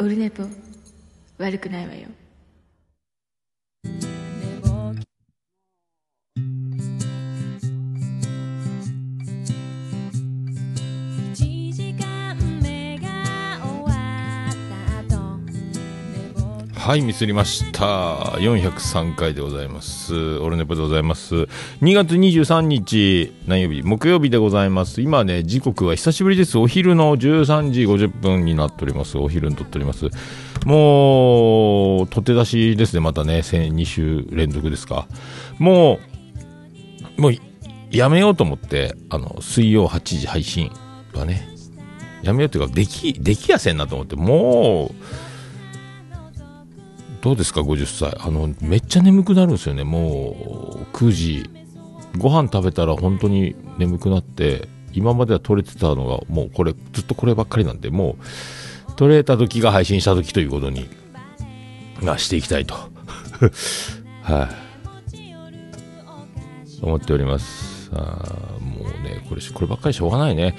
オルネポ悪くないわよ。はい、ミスりました。403回でございます。オルネポでございます。2月23日、何曜日？木曜日でございます。今ね、時刻は久しぶりです。お昼の13時50分になっております。お昼に撮っております。もう、取って出しですね。またね、2週連続ですか。もう、もう、やめようと思って、あの、水曜8時配信はね、やめようというか、でき、できやせんなと思って、もう、どうですか50歳。あのめっちゃ眠くなるんですよね。もう9時ご飯食べたら本当に眠くなって今までは撮れてたのがもうこれずっとこればっかりなんでもう撮れた時が配信した時ということにまあしていきたいと。はい。思っております。あもうねこれこればっかりしょうがないね。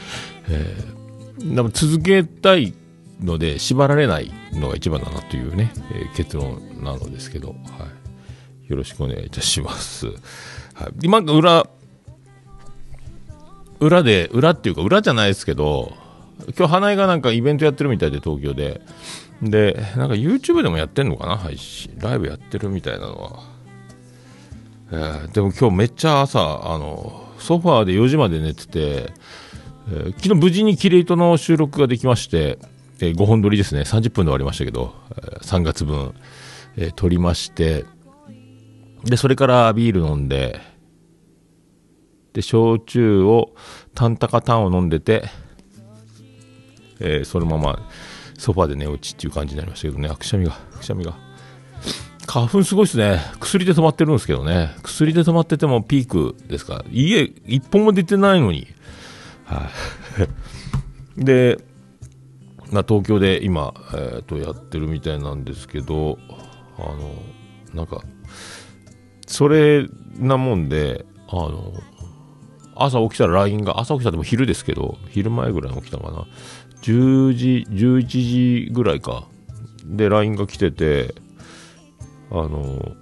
えーでも続けたいので縛られないのが一番だなというね、えー結論なのですけど、はい、よろしくお願いいたします。はい、今裏裏で裏っていうか裏じゃないですけど今日花江がなんかイベントやってるみたいで東京で。でなんか YouTube でもやってんのかな？配信ライブやってるみたいなのは、えーでも今日めっちゃ朝あのソファーで4時まで寝てて、えー昨日無事にキレイトの収録ができまして、え5本撮りですね。30分で終わりましたけど、3月分、えー撮りましてでそれからビール飲んでで焼酎をタンタカタンを飲んでて、えーそのままソファで寝落ちっていう感じになりましたけどね。あくしゃみがくしゃみが。花粉すごいですね。薬で止まってるんですけどね。薬で止まっててもピークですか家一本も出てないのに。はい。で、まあ、東京で今、えーとやってるみたいなんですけどあのなんかそれなもんであの朝起きたら LINE が朝起きたでも昼ですけど昼前ぐらいに起きたのかな。10時11時ぐらいか。で LINE が来ててあの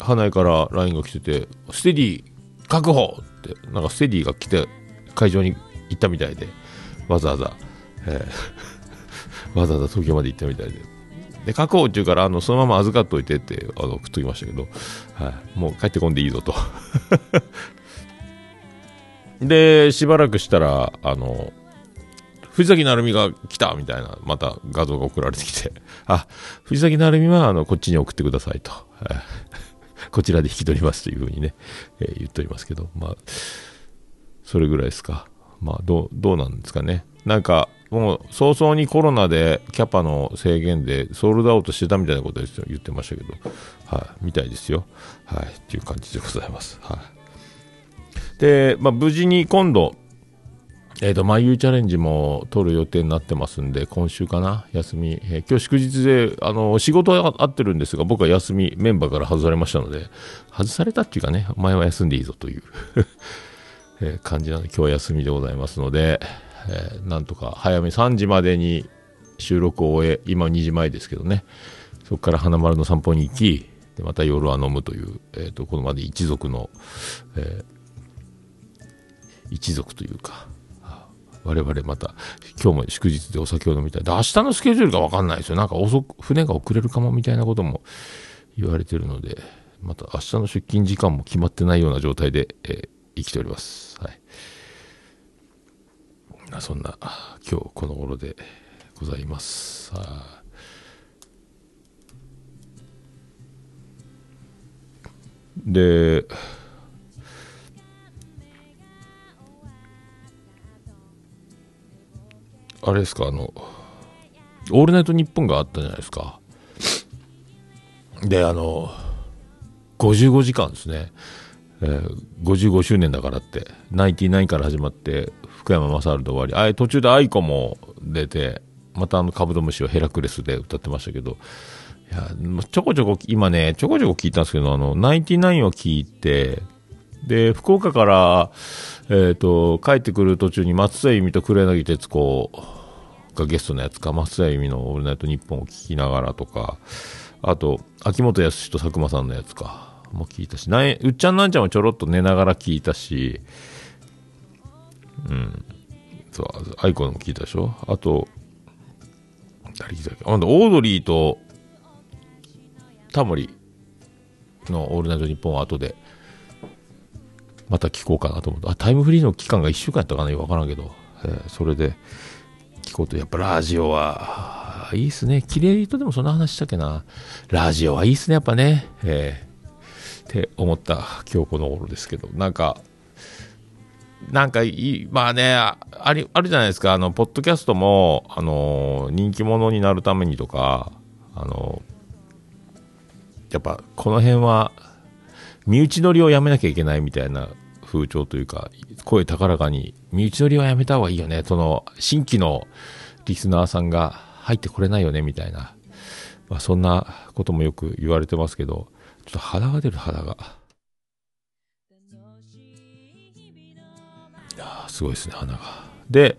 花江から LINE が来ててステディ確保ってなんかステディが来て会場に行ったみたいでわざわざ、えーわざわざ東京まで行ったみたいで。で確保って言うからあのそのまま預かっといてってあの送っときましたけど、はい、もう帰ってこんでいいぞと。でしばらくしたらあの藤崎成美が来たみたいなまた画像が送られてきて。あ藤崎成美はあのこっちに送ってくださいと、こちらで引き取りますというふうにね、えー言っておりますけど。まあそれぐらいですか。まあどうどうなんですかね。なんかもう早々にコロナでキャパの制限でソールドアウトしてたみたいなことですよ言ってましたけどはいみたいですよ。はいっていう感じでございます。はい。で、まあ、無事に今度えー、と、まゆチャレンジも取る予定になってますんで、今週かな、休み。えー今日祝日で、あの、仕事は合ってるんですが、僕は休み、メンバーから外されましたので、外されたっていうかね、お前は休んでいいぞという、えー感じなので、今日は休みでございますので、えーなんとか早め3時までに収録を終え、今2時前ですけどね、そこから花丸の散歩に行き、でまた夜は飲むという、えー、とこのまで一族の、えー一族というか、我々また今日も祝日でお酒を飲みたい。で明日のスケジュールが分かんないですよ。なんか遅く船が遅れるかもみたいなことも言われてるのでまた明日の出勤時間も決まってないような状態で、えー生きております。はい。そんな今日この頃でございますであれですか、あの、オールナイトニッポンがあったじゃないですか。で、あの、55時間ですね。えー55周年だからって、ナインティナインから始まって、福山雅治で終わり、あ途中で愛子も出て、またあの、カブトムシをヘラクレスで歌ってましたけど、いや、ちょこちょこ、今ね、ちょこちょこ聞いたんですけど、あの、ナインティナインを聞いて、で、福岡から、えっ、と、帰ってくる途中に松田由美と黒柳徹子がゲストのやつか、松田由美のオールナイトニッポンを聞きながらとか、あと、秋元康と佐久間さんのやつか、も聞いたし、ないうっちゃんなんちゃんもちょろっと寝ながら聞いたし、うん。そう、アイコンも聞いたでしょ？あと、誰聞いたっけ？あオードリーとタモリの「オールナイトニッポン」は後でまた聞こうかなと思ってあタイムフリーの期間が1週間やったかな？よくわからんけど、えーそれで聞こうとやっぱラジオはいいっすね。キレイとでもそんな話したっけな。ラジオはいいっすねやっぱね。えー。って思った今日この頃ですけど。なんかなんかいい、まあね、あり、あるじゃないですか、あの、ポッドキャストも、あの、人気者になるためにとか、あの、やっぱ、この辺は、身内乗りをやめなきゃいけないみたいな風潮というか、声高らかに、身内乗りはやめた方がいいよね、その、新規のリスナーさんが入ってこれないよね、みたいな、まあ、そんなこともよく言われてますけど、ちょっと肌が出る肌が。いやーすごいですね、花が。で、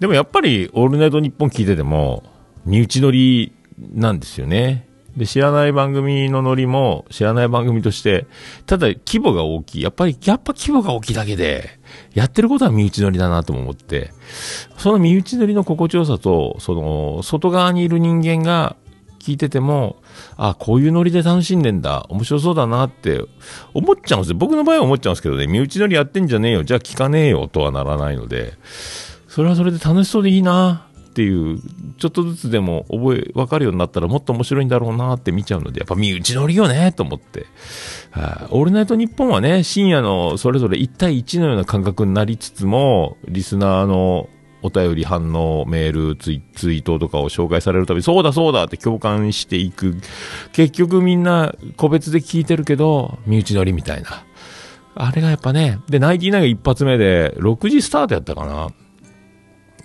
でもやっぱり、オールナイトニッポン聞いてても、身内乗りなんですよね。で、知らない番組のノリも、知らない番組として、ただ規模が大きい。やっぱり、やっぱ規模が大きいだけで、やってることは身内乗りだなとも思って、その身内乗りの心地よさと、その、外側にいる人間が聞いてても、あ、こういうノリで楽しんでんだ、面白そうだなって思っちゃうんですよ。僕の場合は思っちゃうんですけどね、身内乗りやってんじゃねえよ、じゃあ聞かねえよとはならないので、それはそれで楽しそうでいいなっていう、ちょっとずつでも覚え、わかるようになったらもっと面白いんだろうなって見ちゃうので、やっぱ身内乗りよねと思って。はいオールナイトニッポンはね、深夜のそれぞれ1対1のような感覚になりつつも、リスナーのお便り、反応、メールツイ、ツイートとかを紹介されるたび、そうだそうだって共感していく。結局みんな個別で聞いてるけど、身内乗りみたいな。あれがやっぱね、で、ナインティナイが一発目で、6時スタートやったかな。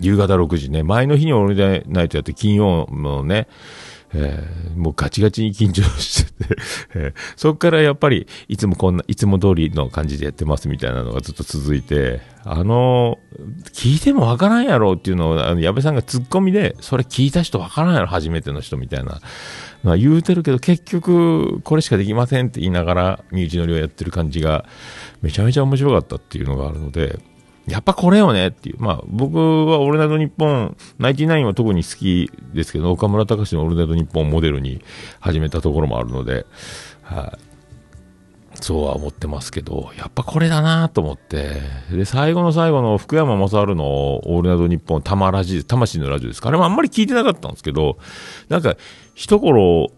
夕方6時ね。前の日にオールナイトやって、金曜のね、えーもうガチガチに緊張してて、えーそっからやっぱり、いつもこんな、いつも通りの感じでやってますみたいなのがずっと続いて、あの、聞いてもわからんやろっていうのを、あの、矢部さんがツッコミで、それ聞いた人わからんやろ、初めての人みたいな、まあ、言うてるけど、結局、これしかできませんって言いながら、身内乗りをやってる感じが、めちゃめちゃ面白かったっていうのがあるので、やっぱこれよねっていう。まあ、僕はオールナイトニッポン、ナインティナインは特に好きですけど、岡村隆史のオールナイトニッポンをモデルに始めたところもあるので、はい。そうは思ってますけど、やっぱこれだなと思って。で、最後の最後の福山雅治のオールナイトニッポン、玉ラジ、魂のラジオですか。あれもあんまり聞いてなかったんですけど、なんか、一頃、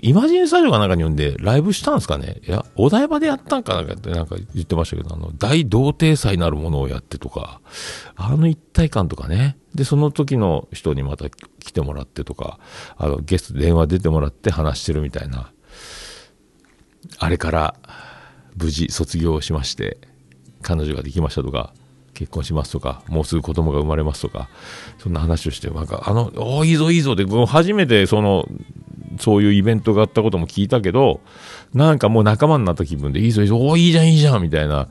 イマジンスタジオかなんかに呼んでライブしたんですかね？いや、お台場でやったんかなんかってなんか言ってましたけど、あの、大童貞祭なるものをやってとか、あの一体感とかね。で、その時の人にまた来てもらってとか、あの、ゲスト電話出てもらって話してるみたいな。あれから無事卒業しまして、彼女ができましたとか、結婚しますとか、もうすぐ子供が生まれますとか、そんな話をして、なんか、あの、おいいぞいいぞって、初めてその、そういうイベントがあったことも聞いたけど、なんかもう仲間になった気分で、いいぞいいぞ、おいいじゃんいいじゃんみたいな、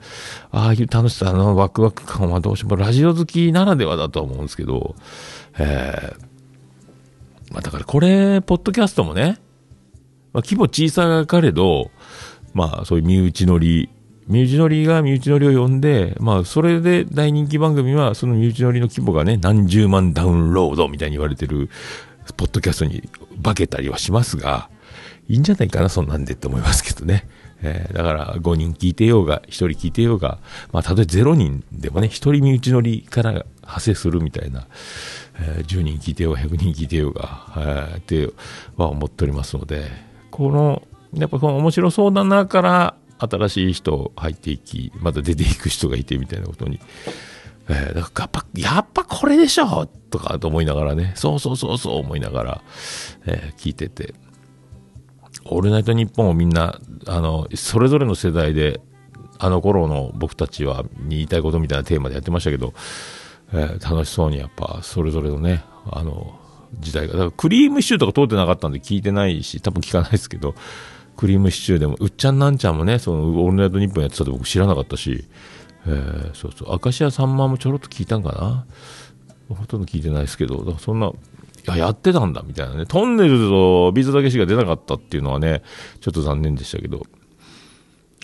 ああいう楽しさ、あのワクワク感はどうしてもラジオ好きならではだとは思うんですけど、えーまあだからこれ、ポッドキャストもね、まあ、規模小さかれど、まあそういう身内乗り、身内乗りが身内乗りを呼んで、まあそれで大人気番組はその身内乗りの規模がね、何十万ダウンロードみたいに言われてる、ポッドキャストに化けたりはしますが、いいんじゃないかな、そんなんでって思いますけどね。えーだから5人聞いてようが、1人聞いてようが、まあたとえ0人でもね、1人身内乗りから派生するみたいな、えー10人聞いてようが、100人聞いてようが、えーっては思っておりますので、この、やっぱこの面白そうだなから、新しい人入っていき、また出ていく人がいてみたいなことに、えーだからやっぱ、やっぱこれでしょとかと思いながらね、そうそうそうそう思いながら、えー聞いてて、オールナイトニッポンをみんな、あの、それぞれの世代で、あの頃の僕たちは、に言いたいことみたいなテーマでやってましたけど、えー楽しそうにやっぱ、それぞれのね、あの、時代が、だからクリームシチューとか通ってなかったんで聞いてないし、多分聞かないですけど、クリームシチューでも、うっちゃんなんちゃんもね、その、オールナイトニッポンやってたって僕知らなかったし、えーそうそう、明石家さんまもちょろっと聞いたんかな。ほとんど聞いてないですけど、そんな、いや、やってたんだ、みたいなね。トンネルズとビーズだけしか出なかったっていうのはね、ちょっと残念でしたけど。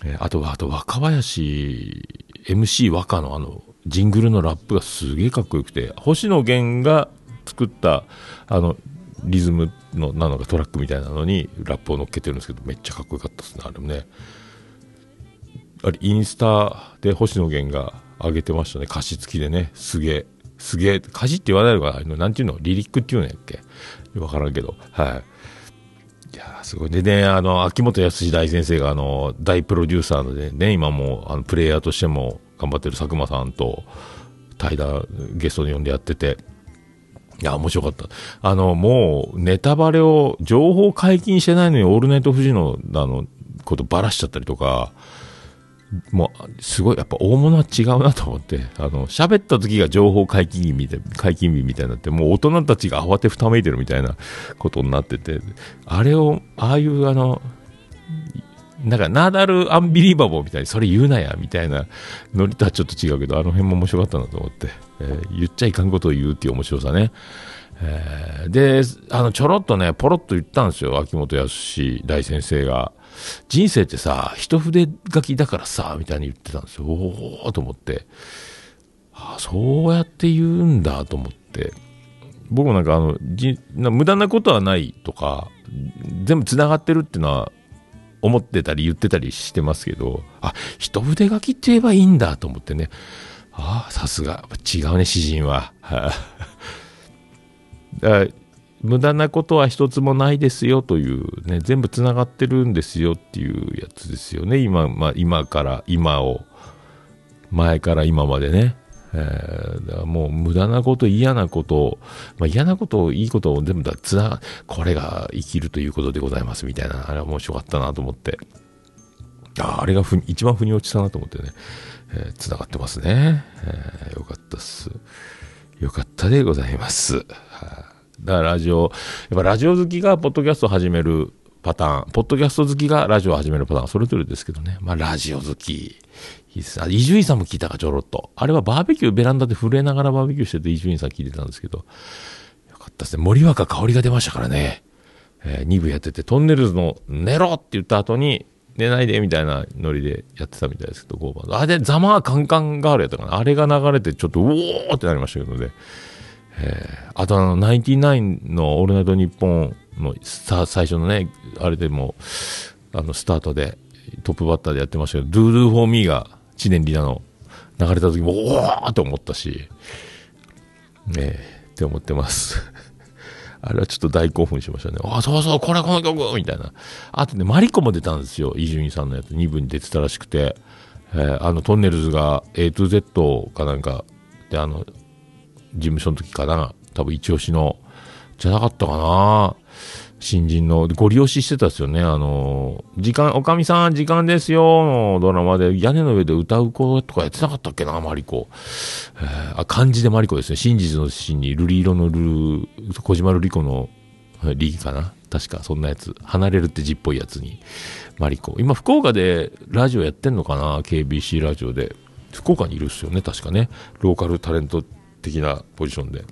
えーあとは、あと若林、MC 和歌のあの、ジングルのラップがすげえかっこよくて、星野源が作った、あの、リズムの、なのかトラックみたいなのにラップを乗っけてるんですけど、めっちゃかっこよかったですね、あれもね。あれ、インスタで星野源が上げてましたね、歌詞付きでね、すげえ、すげえ、歌詞って言わないのかなあの、なんていうのリリックっていうんやっけ？わからんけど、はい。いやすごい。でね、あの、秋元康大先生が、あの、大プロデューサーでね、今も、あの、プレイヤーとしても頑張ってる佐久間さんと、対談、ゲストで呼んでやってて、いや、面白かった。あの、もう、ネタバレを、情報解禁してないのに、オールナイトフジの、あの、ことばらしちゃったりとか、もう、すごい、やっぱ大物は違うなと思って、あの、喋った時が情報解禁日みたい、解禁日みたいになって、もう大人たちが慌てふためいてるみたいなことになってて、あれを、ああいうあの、なんか、ナダルアンビリーバボーみたいに、それ言うなや、みたいなノリとはちょっと違うけど、あの辺も面白かったなと思って、えー言っちゃいかんことを言うっていう面白さね。えーで、あの、ちょろっとね、ポロッと言ったんですよ、秋元康大先生が。人生ってさ、一筆書きだからさ、みたいに言ってたんですよ。おーと思って。ああそうやって言うんだと思って。僕もなんかあの、じな無駄なことはないとか、全部繋がってるっていうのは思ってたり言ってたりしてますけど、あ、一筆書きって言えばいいんだと思ってね。ああ、さすが。違うね、詩人は。は いだ無駄なことは一つもないですよというね、全部繋がってるんですよっていうやつですよね。今、まあ、今から今を、前から今までね。えーもう無駄なこと、嫌なこと、まあ、嫌なこと、いいことを全部だつな、これが生きるということでございますみたいな、あれは面白かったなと思って。ああれがふ一番腑に落ちたなと思ってね、えー、繋がってますね。えーよかったっす。よかったでございます。はいだからラジオ、やっぱラジオ好きがポッドキャストを始めるパターン、ポッドキャスト好きがラジオを始めるパターン、それぞれですけどね。まあラジオ好き。伊集院さんも聞いたか、ちょろっと。あれはバーベキュー、ベランダで震えながらバーベキューしてて伊集院さん聞いてたんですけど、よかったですね。森若香りが出ましたからね。え2部やってて、トンネルズの寝ろって言った後に、寝ないでみたいなノリでやってたみたいですけど、5番。あれでザマーカンカンガールやったかな。あれが流れてちょっと、うおーってなりましたけどね。えーあとあの、ナインティナインのオールナイトニッポンのさ最初のね、あれでも、あの、スタートでトップバッターでやってましたけど、ドゥドゥフォーミーが知念里奈の流れた時も、おーって思ったし、ねえ、って思ってます。あれはちょっと大興奮しましたね。あ、そうそう、これこの曲みたいな。あとね、マリコも出たんですよ。伊集院さんのやつ、2部に出てたらしくて。えーあの、トンネルズが A to Z かなんかで、あの、事務所の時かな。多分一押しの、じゃなかったかな。新人の、ご利用ししてたですよね。あの、時間、おかみさん、時間ですよ、のドラマで、屋根の上で歌う子とかやってなかったっけな、マリコ。えーあ、漢字でマリコですね。真実の真に、瑠璃色のルー、小島瑠璃子の、リーかな確か、そんなやつ。離れるって字っぽいやつに、マリコ。今、福岡でラジオやってんのかな ?KBC ラジオで。福岡にいるっすよね、確かね。ローカルタレント的なポジションで。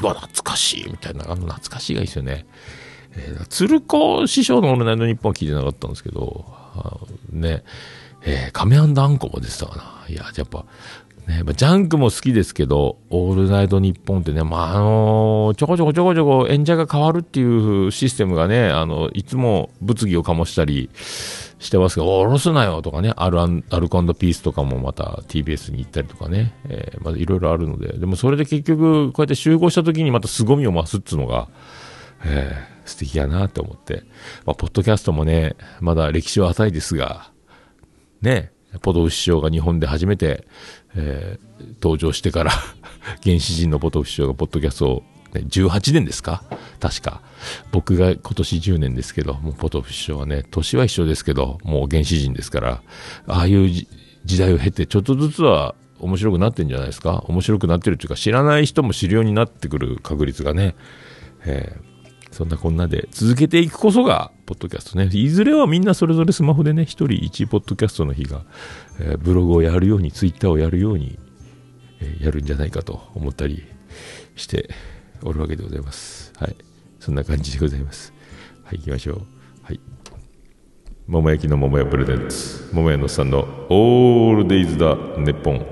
うわ、懐かしいみたいな、あの懐かしいがいいですよね。えー、鶴子師匠のオールナイトニッポンは聞いてなかったんですけど、ね、えー、亀庵あんこも出てたかな。いや、やっぱ、ね、ジャンクも好きですけど、オールナイトニッポンってね、まあ、あのーちょこちょこちょこちょこ演者が変わるっていうシステムがね、あの、いつも物議を醸したりしてますけど、おろすなよとかね、アルア、ルコピースとかもまた TBS に行ったりとかね、えーまあいろいろあるので、でもそれで結局、こうやって集合した時にまた凄みを増すっつうのが、えー素敵やなって思って、まあ、ポッドキャストもね、まだ歴史は浅いですが、ね、ポトフ師匠が日本で初めて、えー登場してから、原始人のポトフ師匠がポッドキャストを、ね、18年ですか？確か。僕が今年10年ですけど、もうポトフ師匠はね、年は一緒ですけど、もう原始人ですから、ああいう時代を経て、ちょっとずつは面白くなってんじゃないですか？面白くなってるっていうか、知らない人も知るようになってくる確率がね、えーそんなこんなで続けていくこそが、ポッドキャストね。いずれはみんなそれぞれスマホでね、一人一ポッドキャストの日が、えーブログをやるように、ツイッターをやるように、えーやるんじゃないかと思ったりしておるわけでございます。はい。そんな感じでございます。はい、行きましょう。はい。桃焼きの桃屋プレゼンツ、桃屋のさんのオールデイズだ、ネッポン。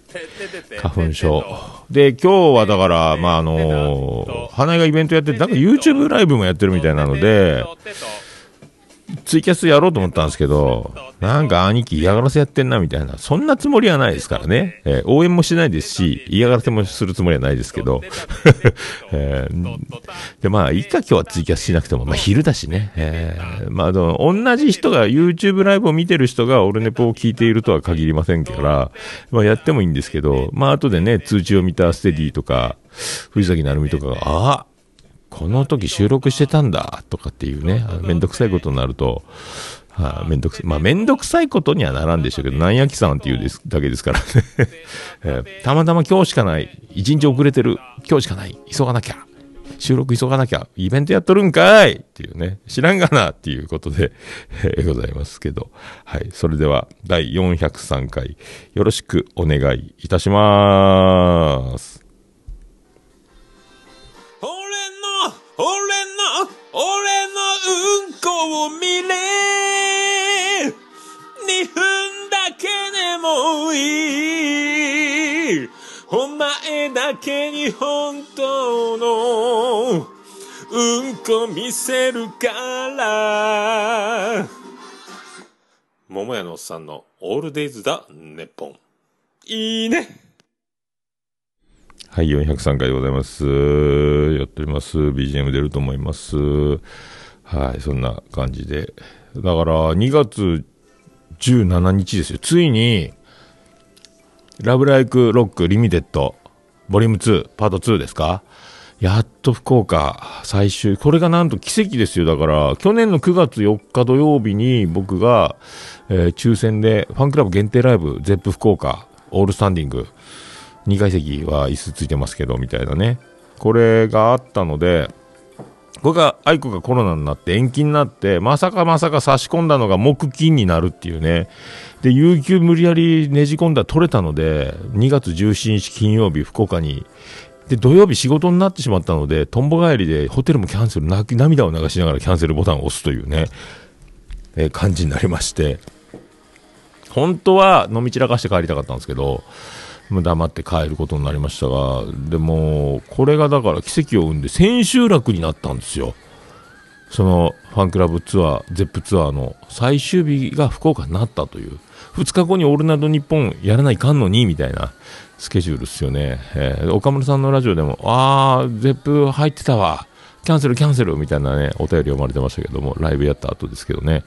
花粉症。で、今日はだから、まあ、あの花江がイベントやってて、なんか YouTube ライブもやってるみたいなので、ツイキャスやろうと思ったんですけど、なんか兄貴嫌がらせやってんなみたいな、そんなつもりはないですからね。えー応援もしないですし、嫌がらせもするつもりはないですけど。えーで、まあ、いいか今日はツイキャスしなくても、まあ昼だしね。えーまあ、同じ人が YouTube ライブを見てる人がオルネポを聞いているとは限りませんから、まあやってもいいんですけど、まあ後でね、通知を見たステディとか、藤崎成美とかが、ああこの時収録してたんだとかっていうね、めんどくさいことになると、はあ、めんどくさい。まあ、めんどくさいことにはならんでしょうけど、なんやきさんっていうですだけですからね、えーたまたま今日しかない。一日遅れてる。今日しかない。急がなきゃ。収録急がなきゃ。イベントやっとるんかいっていうね。知らんがなっていうことで、えーございますけど。はい。それでは、第403回、よろしくお願いいたします。を見れ2分だけでもいいお前だけに本当のうんこ見せるから桃屋のおっさんのオールデイズだネッポンいいねはい、403回でございます。やっております。BGM 出ると思います。はい、そんな感じで。だから、2月17日ですよ。ついに、ラブライクロックリミテッド、ボリューム2、パート2ですか？やっと福岡最終、これがなんと奇跡ですよ。だから、去年の9月4日土曜日に僕が、えー抽選でファンクラブ限定ライブ、ゼップ福岡、オールスタンディング、2階席は椅子ついてますけど、みたいなね。これがあったので、これが、愛子がコロナになって延期になって、まさかまさか差し込んだのが木金になるっていうね。で、有給無理やりねじ込んだ取れたので、2月17日金曜日、福岡に。で、土曜日仕事になってしまったので、とんぼ帰りでホテルもキャンセル、泣き涙を流しながらキャンセルボタンを押すというね、え感じになりまして。本当は飲み散らかして帰りたかったんですけど、黙って帰ることになりましたが、でも、これがだから奇跡を生んで千秋楽になったんですよ。そのファンクラブツアー、 Zepp ツアーの最終日が福岡になったという。2日後にオールナイトニッポンやらないかんのにみたいなスケジュールですよね。えー岡村さんのラジオでも、あー、 Zepp 入ってたわ。キャンセルキャンセルみたいなね、お便り読まれてましたけども、ライブやった後ですけどね。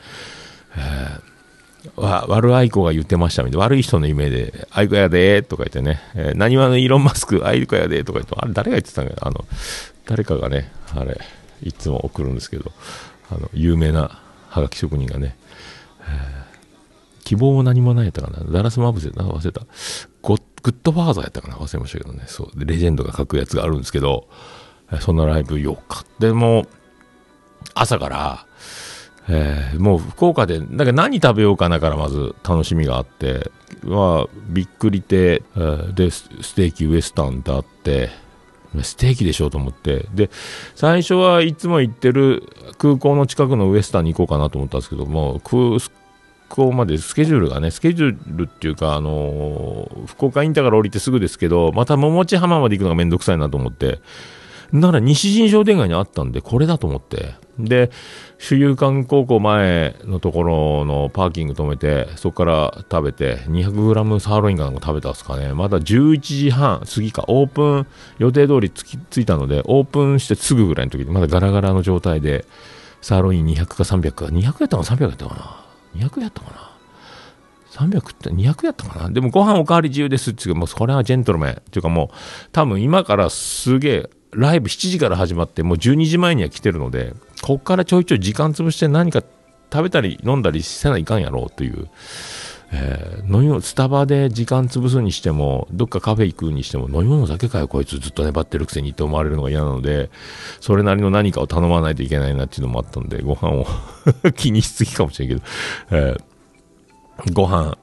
わ悪い愛子が言ってましたみたいな。悪い人の夢で、愛子やでとか言ってね、えー、浪花のイーロン・マスク、 aiko やでとか言って、あれ誰が言ってたんかなあの、誰かがね、あれ、いつも送るんですけど、あの、有名なはがき職人がね、希望も何もないやったかな。ダラス・マブセ、な忘れた。ゴグッドファーザーやったかな。忘れましたけどね、そう、レジェンドが書くやつがあるんですけど、そんなライブ4日。でも、朝から、えーもう福岡で、だから何食べようかなからまず楽しみがあって、まあ、びっくり亭、えーで、ステーキウエスタンってあって、ステーキでしょうと思って。で、最初はいつも行ってる空港の近くのウエスタンに行こうかなと思ったんですけども、空港までスケジュールがね、スケジュールっていうか、あのー福岡インターから降りてすぐですけど、また桃地浜まで行くのがめんどくさいなと思って、なら西新商店街にあったんで、これだと思って。で、主遊館高校前のところのパーキング止めて、そこから食べて、200g サーロインかなんか食べたんですかね。まだ11時半過ぎか、オープン予定通りつき着いたので、オープンしてすぐぐらいの時に、まだガラガラの状態で、サーロイン200か300か、200やったか ?300 やったかな ?200 やったかな300って200やったかなでもご飯おかわり自由ですっていう、もうこれはジェントルメン。っていうかもう、多分今からすげえ、ライブ7時から始まって、もう12時前には来てるので、こっからちょいちょい時間潰して何か食べたり飲んだりせないかんやろうという、えー飲み物、スタバで時間潰すにしても、どっかカフェ行くにしても、飲み物だけかよ、こいつずっと粘ってるくせにって思われるのが嫌なので、それなりの何かを頼まないといけないなっていうのもあったんで、ご飯を 気にしすぎかもしれんけど、えーご飯、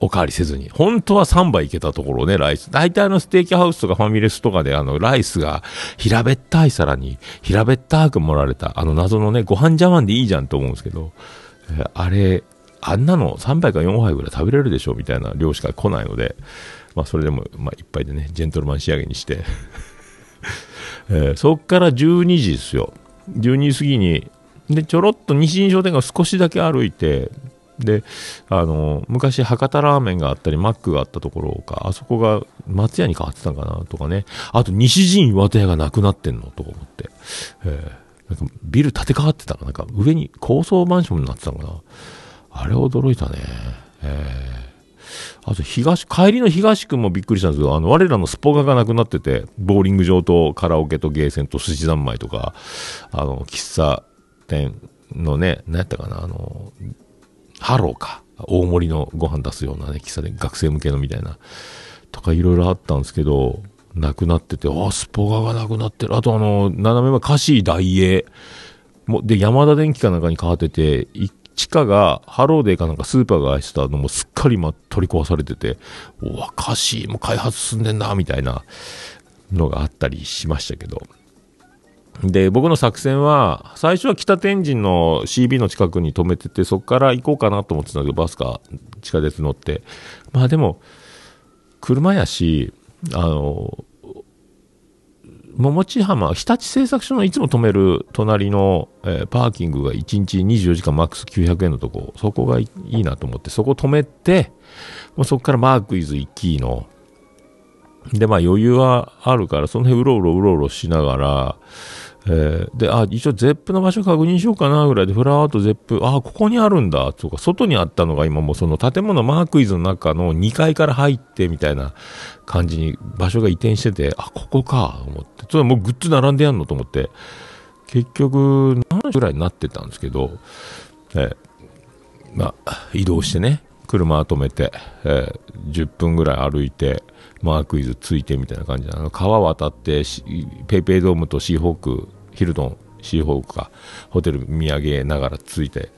おかわりせずに。本当は3杯いけたところね、ライス。大体あのステーキハウスとかファミレスとかであのライスが平べったい皿に平べったく盛られた、あの謎のね、ご飯茶碗でいいじゃんと思うんですけど、えーあれ、あんなの3杯か4杯ぐらい食べれるでしょみたいな量しか来ないので、まあそれでも、まあ一杯でね、ジェントルマン仕上げにして、えーそっから12時ですよ。12時過ぎに、で、ちょろっと西新商店街を少しだけ歩いて、で、あの、昔博多ラーメンがあったり、マックがあったところか、あそこが松屋に変わってたんかなとかね。あと、西陣岩手屋がなくなってんのとか思って。えーなんかビル建て替わってたかなんか上に高層マンションになってたのかなあれ驚いたね。えーあと東、香椎の東区もびっくりしたんですけど、あの、我らのスポガがなくなってて、ボーリング場とカラオケとゲーセンと寿司三昧とか、あの、喫茶店のね、何やったかな、あの、ハローか。大盛りのご飯出すようなね、喫茶店、学生向けのみたいな。とかいろいろあったんですけど、なくなってて、あ、スポガがなくなってる。あとあの、斜めは香椎ダイエー。もで、ヤマダ電機かなんかに変わってて、地下がハローデーかなんかスーパーが入ってたのもすっかり今取り壊されてて、おわ、香椎も開発進んでんな、みたいなのがあったりしましたけど。で、僕の作戦は、最初は北天神の CB の近くに止めてて、そこから行こうかなと思ってたんだけど、バスか地下鉄乗って。まあでも、車やし、あの、桃地浜、日立製作所のいつも止める隣の、えーパーキングが1日24時間マックス900円のとこ、そこがいいなと思って、そこ止めて、もうそこからマークイズ行きの、で、まあ余裕はあるから、その辺うろうろうろうろしながら、えーで、あ、一応ゼップの場所確認しようかなぐらいで、フラワーとゼップ、あ、ここにあるんだ、とか、外にあったのが今もうその建物マークイズの中の2階から入ってみたいな感じに場所が移転してて、あ、ここか、と思って。ちょっともうグッズ並んでやんのと思って、結局、何時ぐらいになってたんですけど、えーまあ、移動してね、車止めて、えー10分ぐらい歩いて、マークイズついてみたいな感じで、あの川渡って、ペイペイドームとシーホーク、ヒルトン、シーホークか、ホテル見上げながらついて、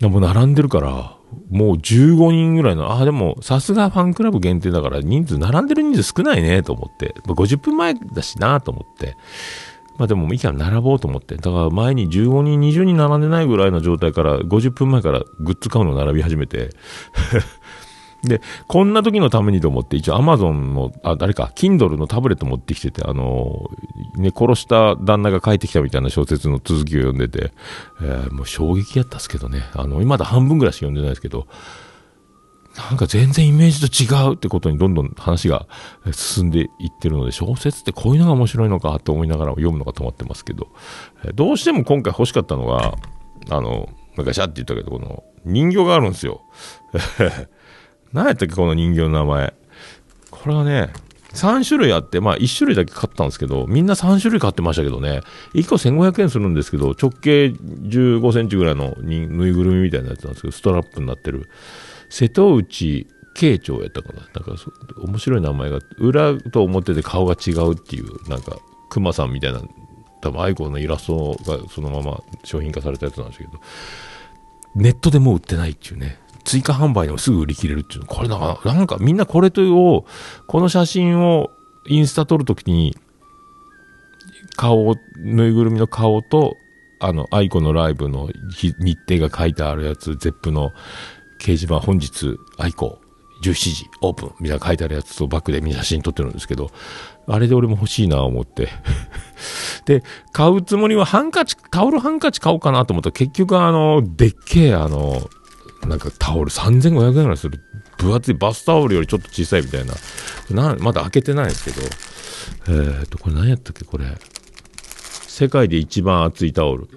でも並んでるから、もう15人ぐらいの、あ、でも、さすがファンクラブ限定だから、人数、並んでる人数少ないね、と思って。50分前だしな、と思って。まあでも、いいから並ぼうと思って。だから前に15人、20人並んでないぐらいの状態から、50分前からグッズ買うの並び始めて。で、こんな時のためにと思って、一応 Amazon の、あ、誰か、Kindle のタブレット持ってきてて、あのね、殺した旦那が帰ってきたみたいな小説の続きを読んでて、えーもう衝撃やったっすけどね。あの、今だ半分ぐらいしか読んでないですけど、なんか全然イメージと違うってことにどんどん話が進んでいってるので、小説ってこういうのが面白いのかと思いながら読むのが止まってますけど、えどうしても今回欲しかったのが、あの、ガシャって言ったけど、この人形があるんですよ。何やったっけ、この人形の名前。これはね、3種類あって、まあ1種類だけ買ったんですけど、みんな3種類買ってましたけどね、1個1500円するんですけど、直径15センチぐらいのにぬいぐるみみたいなやつなんですけど、ストラップになってる。瀬戸内慶長やったかな。なんかそ、面白い名前があって、裏と表で顔が違うっていう、なんか、熊さんみたいな、多分アイコンのイラストがそのまま商品化されたやつなんですけど、ネットでもう売ってないっていうね。追加販売でもすぐ売り切れるっていう。これなんか、なんかみんなこれとを、この写真をインスタ撮るときに、顔を、ぬいぐるみの顔と、あの、 aiko のライブの日日程が書いてあるやつ、 Zepp の掲示板、本日、 aiko、17時、オープン、みたいな書いてあるやつとバックでみんな写真撮ってるんですけど、あれで俺も欲しいな思って。で、買うつもりはハンカチ、タオルハンカチ買おうかなと思ったら結局あの、でっけえあの、なんかタオル3500円ぐらいする分厚いバスタオルよりちょっと小さいみたいな。なまだ開けてないんですけど。えー、と、これ何やったっけこれ。世界で一番厚いタオル。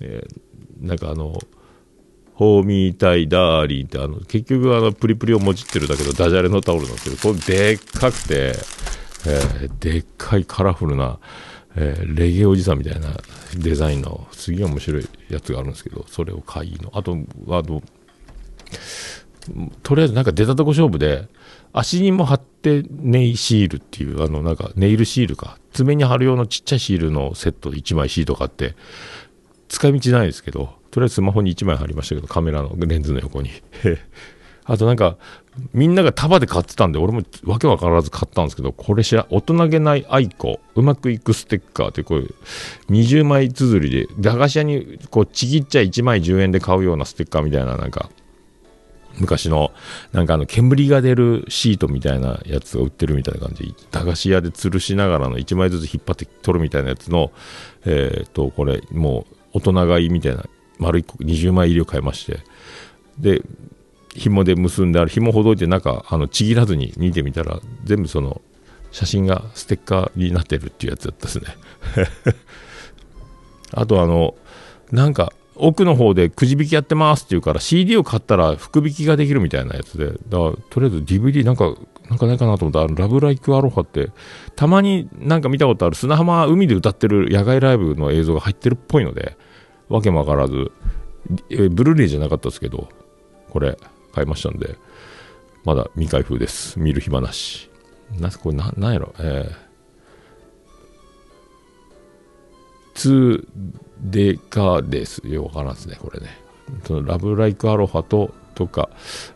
えーなんかあの、ホーミータイダーリンって、あの、結局あの、プリプリをもじってるだけど、ダジャレのタオルなんですけど、これでっかくて、えーでっかいカラフルな、えーレゲエおじさんみたいなデザインの、すげえ面白いやつがあるんですけど、それを買いの。あと、あと、とりあえずなんか出たとこ勝負で、足にも貼ってネイシールっていう、あのなんかネイルシールか、爪に貼る用のちっちゃいシールのセットで1枚シート買って、使い道ないですけど、とりあえずスマホに1枚貼りましたけど、カメラのレンズの横に。あとなんか、みんなが束で買ってたんで、俺もわけわからず買ったんですけど、これ知ら、大人げない aiko、うまくいくステッカーって、こういう20枚綴りで、駄菓子屋にこうちぎっちゃ1枚10円で買うようなステッカーみたいな、なんか、昔の、なんかあの、煙が出るシートみたいなやつが売ってるみたいな感じ。で、駄菓子屋で吊るしながらの1枚ずつ引っ張って取るみたいなやつの、えっ、と、これ、もう、大人買いみたいな、丸1個20枚入りを買いまして、で、紐で結んである、紐ほどいて中、あの、ちぎらずに見てみたら、全部その、写真がステッカーになってるっていうやつだったですね。あとあの、なんか、奥の方でくじ引きやってますって言うから CD を買ったら福引きができるみたいなやつで、だからとりあえず DVD なんか、なんかないかなと思ったら、ラブライクアロハって、たまになんか見たことある砂浜海で歌ってる野外ライブの映像が入ってるっぽいので、わけもわからず、ブルーレイじゃなかったですけど、これ買いましたんで、まだ未開封です。見る暇なし。な、これな、なんやろ、えー、2デカです。よくわからんですね、これね。そのラブライクアロハと、とか、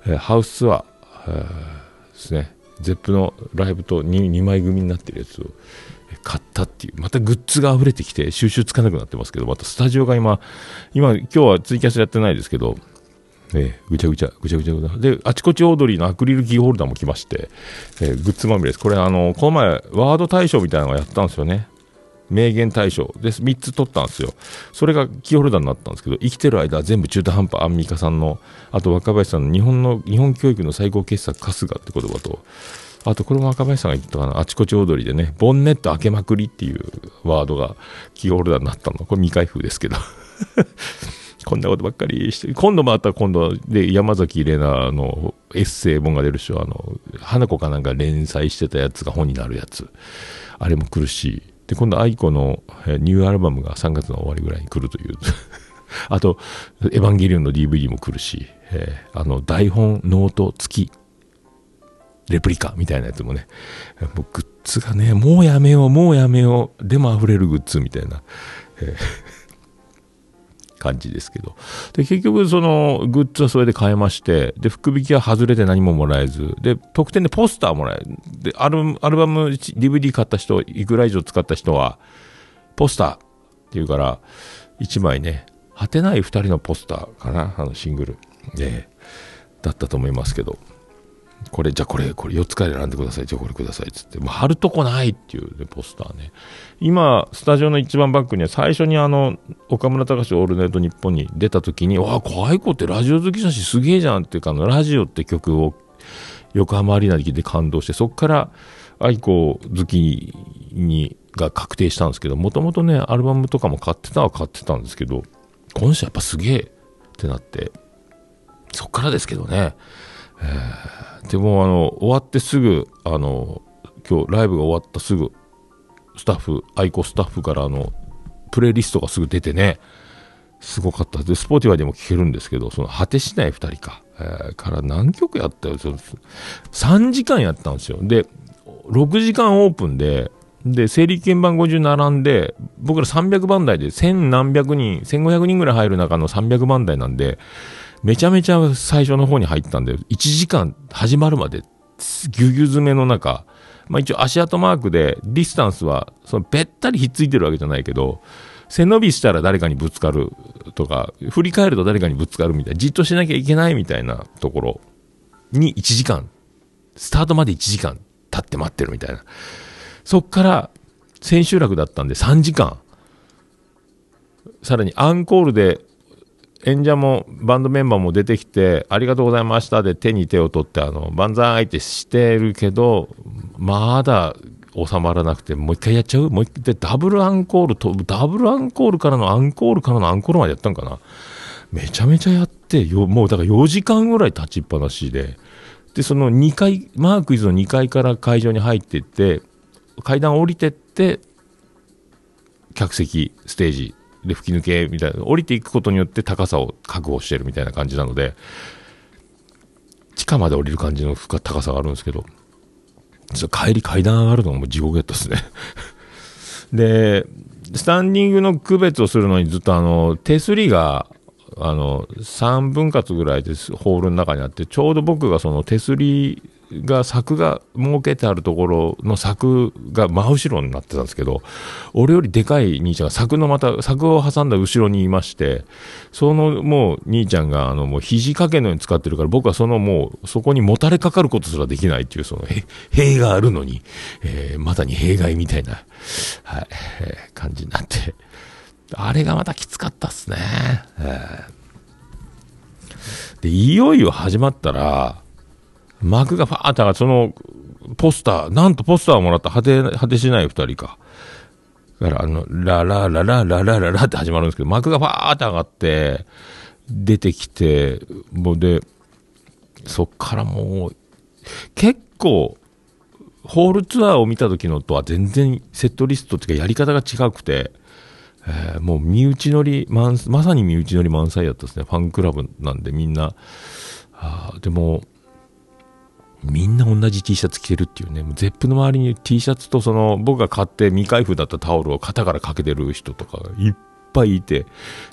えハウスツアー、えーですね。ゼップのライブと 2, 2枚組になってるやつを買ったっていう、またグッズが溢れてきて収集つかなくなってますけど、またスタジオが今、今、今日はツイキャスやってないですけど、ね、ぐちゃぐちゃ、ぐちゃぐちゃぐちゃ。で、あちこちオードリーのアクリルキーホルダーも来まして、えーグッズまみれです。これ、あの、この前、ワード大賞みたいなのがやったんですよね。名言大賞です。3つ取ったんですよ。それがキーホルダーになったんですけど、生きてる間は全部中途半端、アンミカさんの、あと若林さんの日本の、日本教育の最高傑作、春日って言葉と、あとこれも若林さんが言ったかな、あちこちオードリーでね、ボンネット開けまくりっていうワードがキーホルダーになったの。これ未開封ですけど。こんなことばっかりして、今度またら今度で山崎怜奈のエッセイ本が出るし、あの、花子かなんか連載してたやつが本になるやつ。あれも来るし、で、今度愛子のニューアルバムが3月の終わりぐらいに来るという。あと、エヴァンゲリオンの DVD も来るし、えーあの、台本、ノート付き、レプリカみたいなやつもね、もうグッズがね、もうやめよう、もうやめよう、でも溢れるグッズみたいな、えー。感じですけど。で、結局そのグッズはそれで買えまして、で、福引きは外れて何ももらえず、で、特典でポスターもらえる。で、アルバム、アルバム DVD 買った人、いくら以上使った人は、ポスターっていうから、1枚ね、果てない2人のポスターかな、あのシングル。で、だったと思いますけど。これ、じゃあこれ、これ4つから選んでください。じゃあこれください。つって。もう貼るとこないっていう、ね、ポスターね。今、スタジオの一番バックには最初にあの、岡村隆史オールナイトニッポンに出た時に、わあ、可愛い子ってラジオ好きだしすげえじゃんっていうか、の、ラジオって曲を横浜アリーナで聴いて感動して、そこから愛子好きに、が確定したんですけど、もともとね、アルバムとかも買ってたは買ってたんですけど、この人やっぱすげえってなって、そっからですけどね、でもあの終わってすぐあの今日ライブが終わったすぐスタッフ愛子スタッフからあのプレイリストがすぐ出てね。すごかった。で Spotify でも聴けるんですけどその果てしない2人か、えーから何曲やったよ。そ3時間やったんですよ。で6時間オープンでで整理券番50並んで僕ら300番台で1000何百人1500人ぐらい入る中の300番台なんでめちゃめちゃ最初の方に入ったんで、1時間始まるまで、ぎゅうぎゅう詰めの中、まあ一応足跡マークで、ディスタンスは、そのべったりひっついてるわけじゃないけど、背伸びしたら誰かにぶつかるとか、振り返ると誰かにぶつかるみたいな、じっとしなきゃいけないみたいなところに1時間、スタートまで1時間経って待ってるみたいな。そっから千秋楽だったんで3時間、さらにアンコールで演者もバンドメンバーも出てきて、ありがとうございましたで手に手を取って、あの、万歳相手してるけど、まだ収まらなくて、もう一回やっちゃう？もう一回、で、ダブルアンコールと、ダブルアンコールからのアンコールからのアンコールまでやったんかな？めちゃめちゃやってよ、もうだから4時間ぐらい立ちっぱなしで、で、その2階、マークイズの2階から会場に入ってって、階段降りてって、客席、ステージで吹き抜けみたいな、降りていくことによって高さを確保してるみたいな感じなので、地下まで降りる感じの高さがあるんですけど、帰り階段上がるのがもう地獄やったですね。で、スタンディングの区別をするのにずっとあの、手すりが、あの、3分割ぐらいです、ホールの中にあって、ちょうど僕がその手すりが、柵が設けてあるところの柵が真後ろになってたんですけど、俺よりでかい兄ちゃんが柵のまた、柵を挟んだ後ろにいまして、そのもう兄ちゃんがあのもう肘掛けのように使ってるから、僕はそのもうそこにもたれかかることすらできないっていう、その塀があるのに、えーまさに弊害みたいな、はい、えー感じになって、あれがまたきつかったっすね。えーで、いよいよ始まったら、幕がファーって上がって、その、ポスター、なんとポスターをもらった果て、果てしない二人か。だから、あの、ララララララララって始まるんですけど、幕がファーって上がって、出てきて、もうで、そっからもう、結構、ホールツアーを見た時のとは全然セットリストっていうかやり方が違くて、えーもう身内乗り、まさに身内乗り満載だったですね。ファンクラブなんでみんな。あでも、みんな同じ T シャツ着てるっていうね。もうゼップの周りに T シャツとその僕が買って未開封だったタオルを肩からかけてる人とかがいっぱいいて、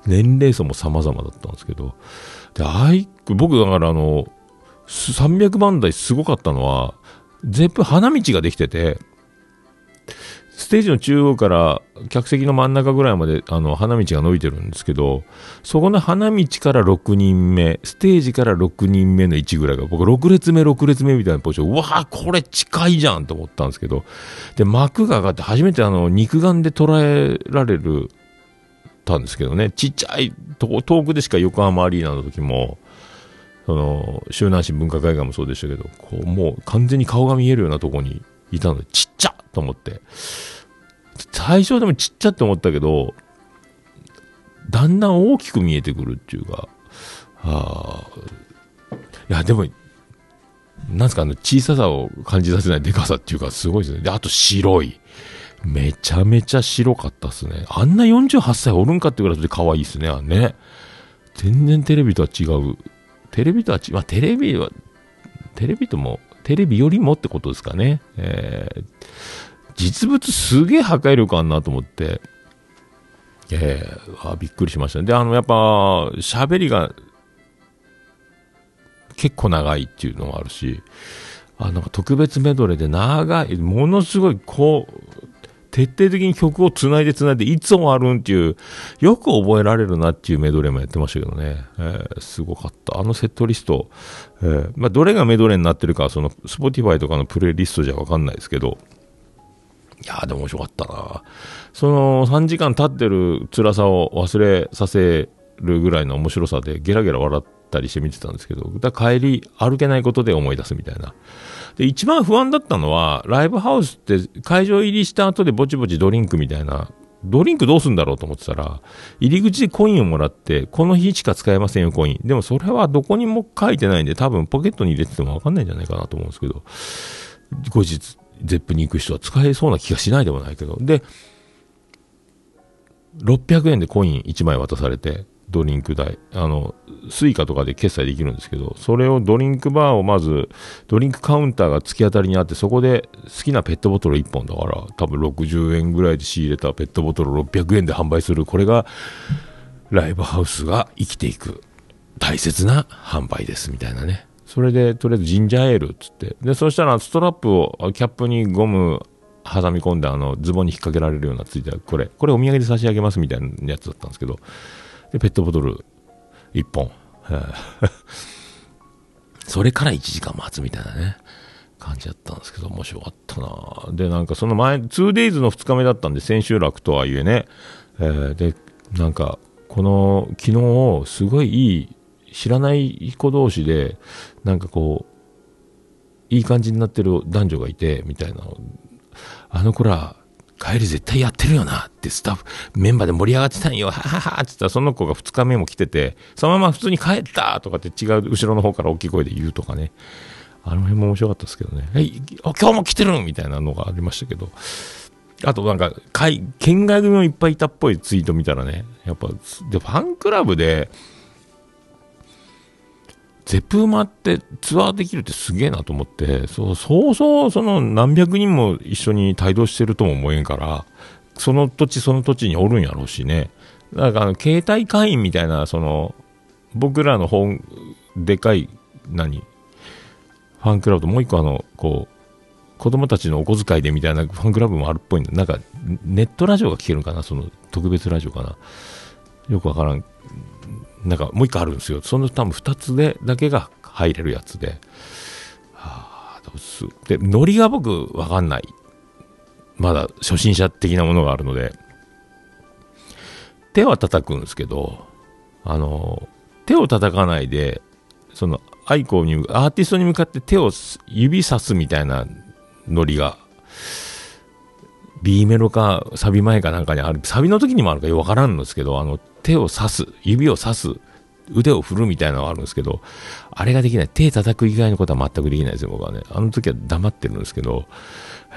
年齢層も様々だったんですけど。で、あい、僕だからあの、300番台すごかったのは、ゼップ花道ができてて、ステージの中央から客席の真ん中ぐらいまであの花道が伸びてるんですけど、そこの花道から6人目、ステージから6人目の位置ぐらいが、僕6列目、6列目みたいなポジション、うわーこれ近いじゃんと思ったんですけど、で、幕が上がって初めてあの肉眼で捉えられる、たんですけどね、ちっちゃいとこ、遠くでしか横浜アリーナの時も、その、周南市文化会館もそうでしたけど、こう、もう完全に顔が見えるようなとこにいたので、ちっちゃと思って。最初でもちっちゃって思ったけど、だんだん大きく見えてくるっていうか、ああ、いや、でも、なんすか、あの、小ささを感じさせないでかさっていうか、すごいですね。で、あと白い。めちゃめちゃ白かったっすね。あんな48歳おるんかってぐらいで可愛いっすね、あれね。全然テレビとは違う。テレビとは違う。まあ、テレビは、テレビとも、テレビよりもってことですかね。えー実物すげえ破壊力あんなと思って、えーあびっくりしました。で、あの、やっぱ、喋りが結構長いっていうのもあるし、あの特別メドレーで長い、ものすごいこう、徹底的に曲を繋いで繋いで、いつ終わるんっていう、よく覚えられるなっていうメドレーもやってましたけどね。えーすごかった。あのセットリスト、えーまあ、どれがメドレーになってるか、その、Spotify とかのプレイリストじゃわかんないですけど、いやーでも面白かったなその3時間経ってる辛さを忘れさせるぐらいの面白さでゲラゲラ笑ったりして見てたんですけど、だ帰り歩けないことで思い出すみたいな。で、一番不安だったのは、ライブハウスって会場入りした後でぼちぼちドリンクみたいな、ドリンクどうすんだろうと思ってたら、入り口でコインをもらって、この日しか使えませんよ、コイン。でもそれはどこにも書いてないんで、多分ポケットに入れててもわかんないんじゃないかなと思うんですけど、後日、 Zepp に行く人は使えそうな気がしないでもないけど。で、600円でコイン1枚渡されて、ドリンク代。あの、 Suica とかで決済できるんですけど、それをドリンクバーをまず、ドリンクカウンターが突き当たりにあって、そこで好きなペットボトル1本だから、多分60円ぐらいで仕入れたペットボトル600円で販売する。これが、ライブハウスが生きていく大切な販売ですみたいなね。それで、とりあえずジンジャーエールっつって。で、そしたらストラップをキャップにゴム挟み込んで、あの、ズボンに引っ掛けられるようなついてこれ、これお土産で差し上げますみたいなやつだったんですけど、で、ペットボトル1本。それから1時間待つみたいなね、感じだったんですけど、面白かったなで、なんかその前、2days の2日目だったんで、千秋楽とはいえね、えーで、なんか、この、昨日、すごいいい、知らない子同士で、なんかこう、いい感じになってる男女がいて、みたいな。あの子ら、帰り絶対やってるよなってスタッフ、メンバーで盛り上がってたんよ、はははって言ったらその子が2日目も来てて、そのまま普通に帰ったとかって違う後ろの方から大きい声で言うとかね。あの辺も面白かったですけどね。えい今日も来てるみたいなのがありましたけど。あとなんか、県外組もいっぱいいたっぽいツイート見たらね、やっぱ、で、ファンクラブで、ゼプ馬ってツアーできるってすげえなと思って、そう、そうそう、その何百人も一緒に帯同してるとも思えんから、その土地その土地におるんやろうしね。だか、携帯会員みたいな、その、僕らの本、でかい、何ファンクラブともう一個あの、こう、子供たちのお小遣いでみたいなファンクラブもあるっぽいんだ。なんか、ネットラジオが聞けるのかな？その、特別ラジオかな？よくわからん。なんか、もう一個あるんですよ。その多分二つで、だけが入れるやつで。はあ、どうすで、ノリが僕わかんない。まだ初心者的なものがあるので、手は叩くんですけど、あの、手を叩かないで、その、アイコンに、アーティストに向かって手を指さすみたいなノリが、B メロかサビ前かなんかにある、サビの時にもあるかよくわからんのですけど、あの、手を刺す、指を刺す、腕を振るみたいなのがあるんですけど、あれができない。手叩く以外のことは全くできないですよ、僕はね。あの時は黙ってるんですけど、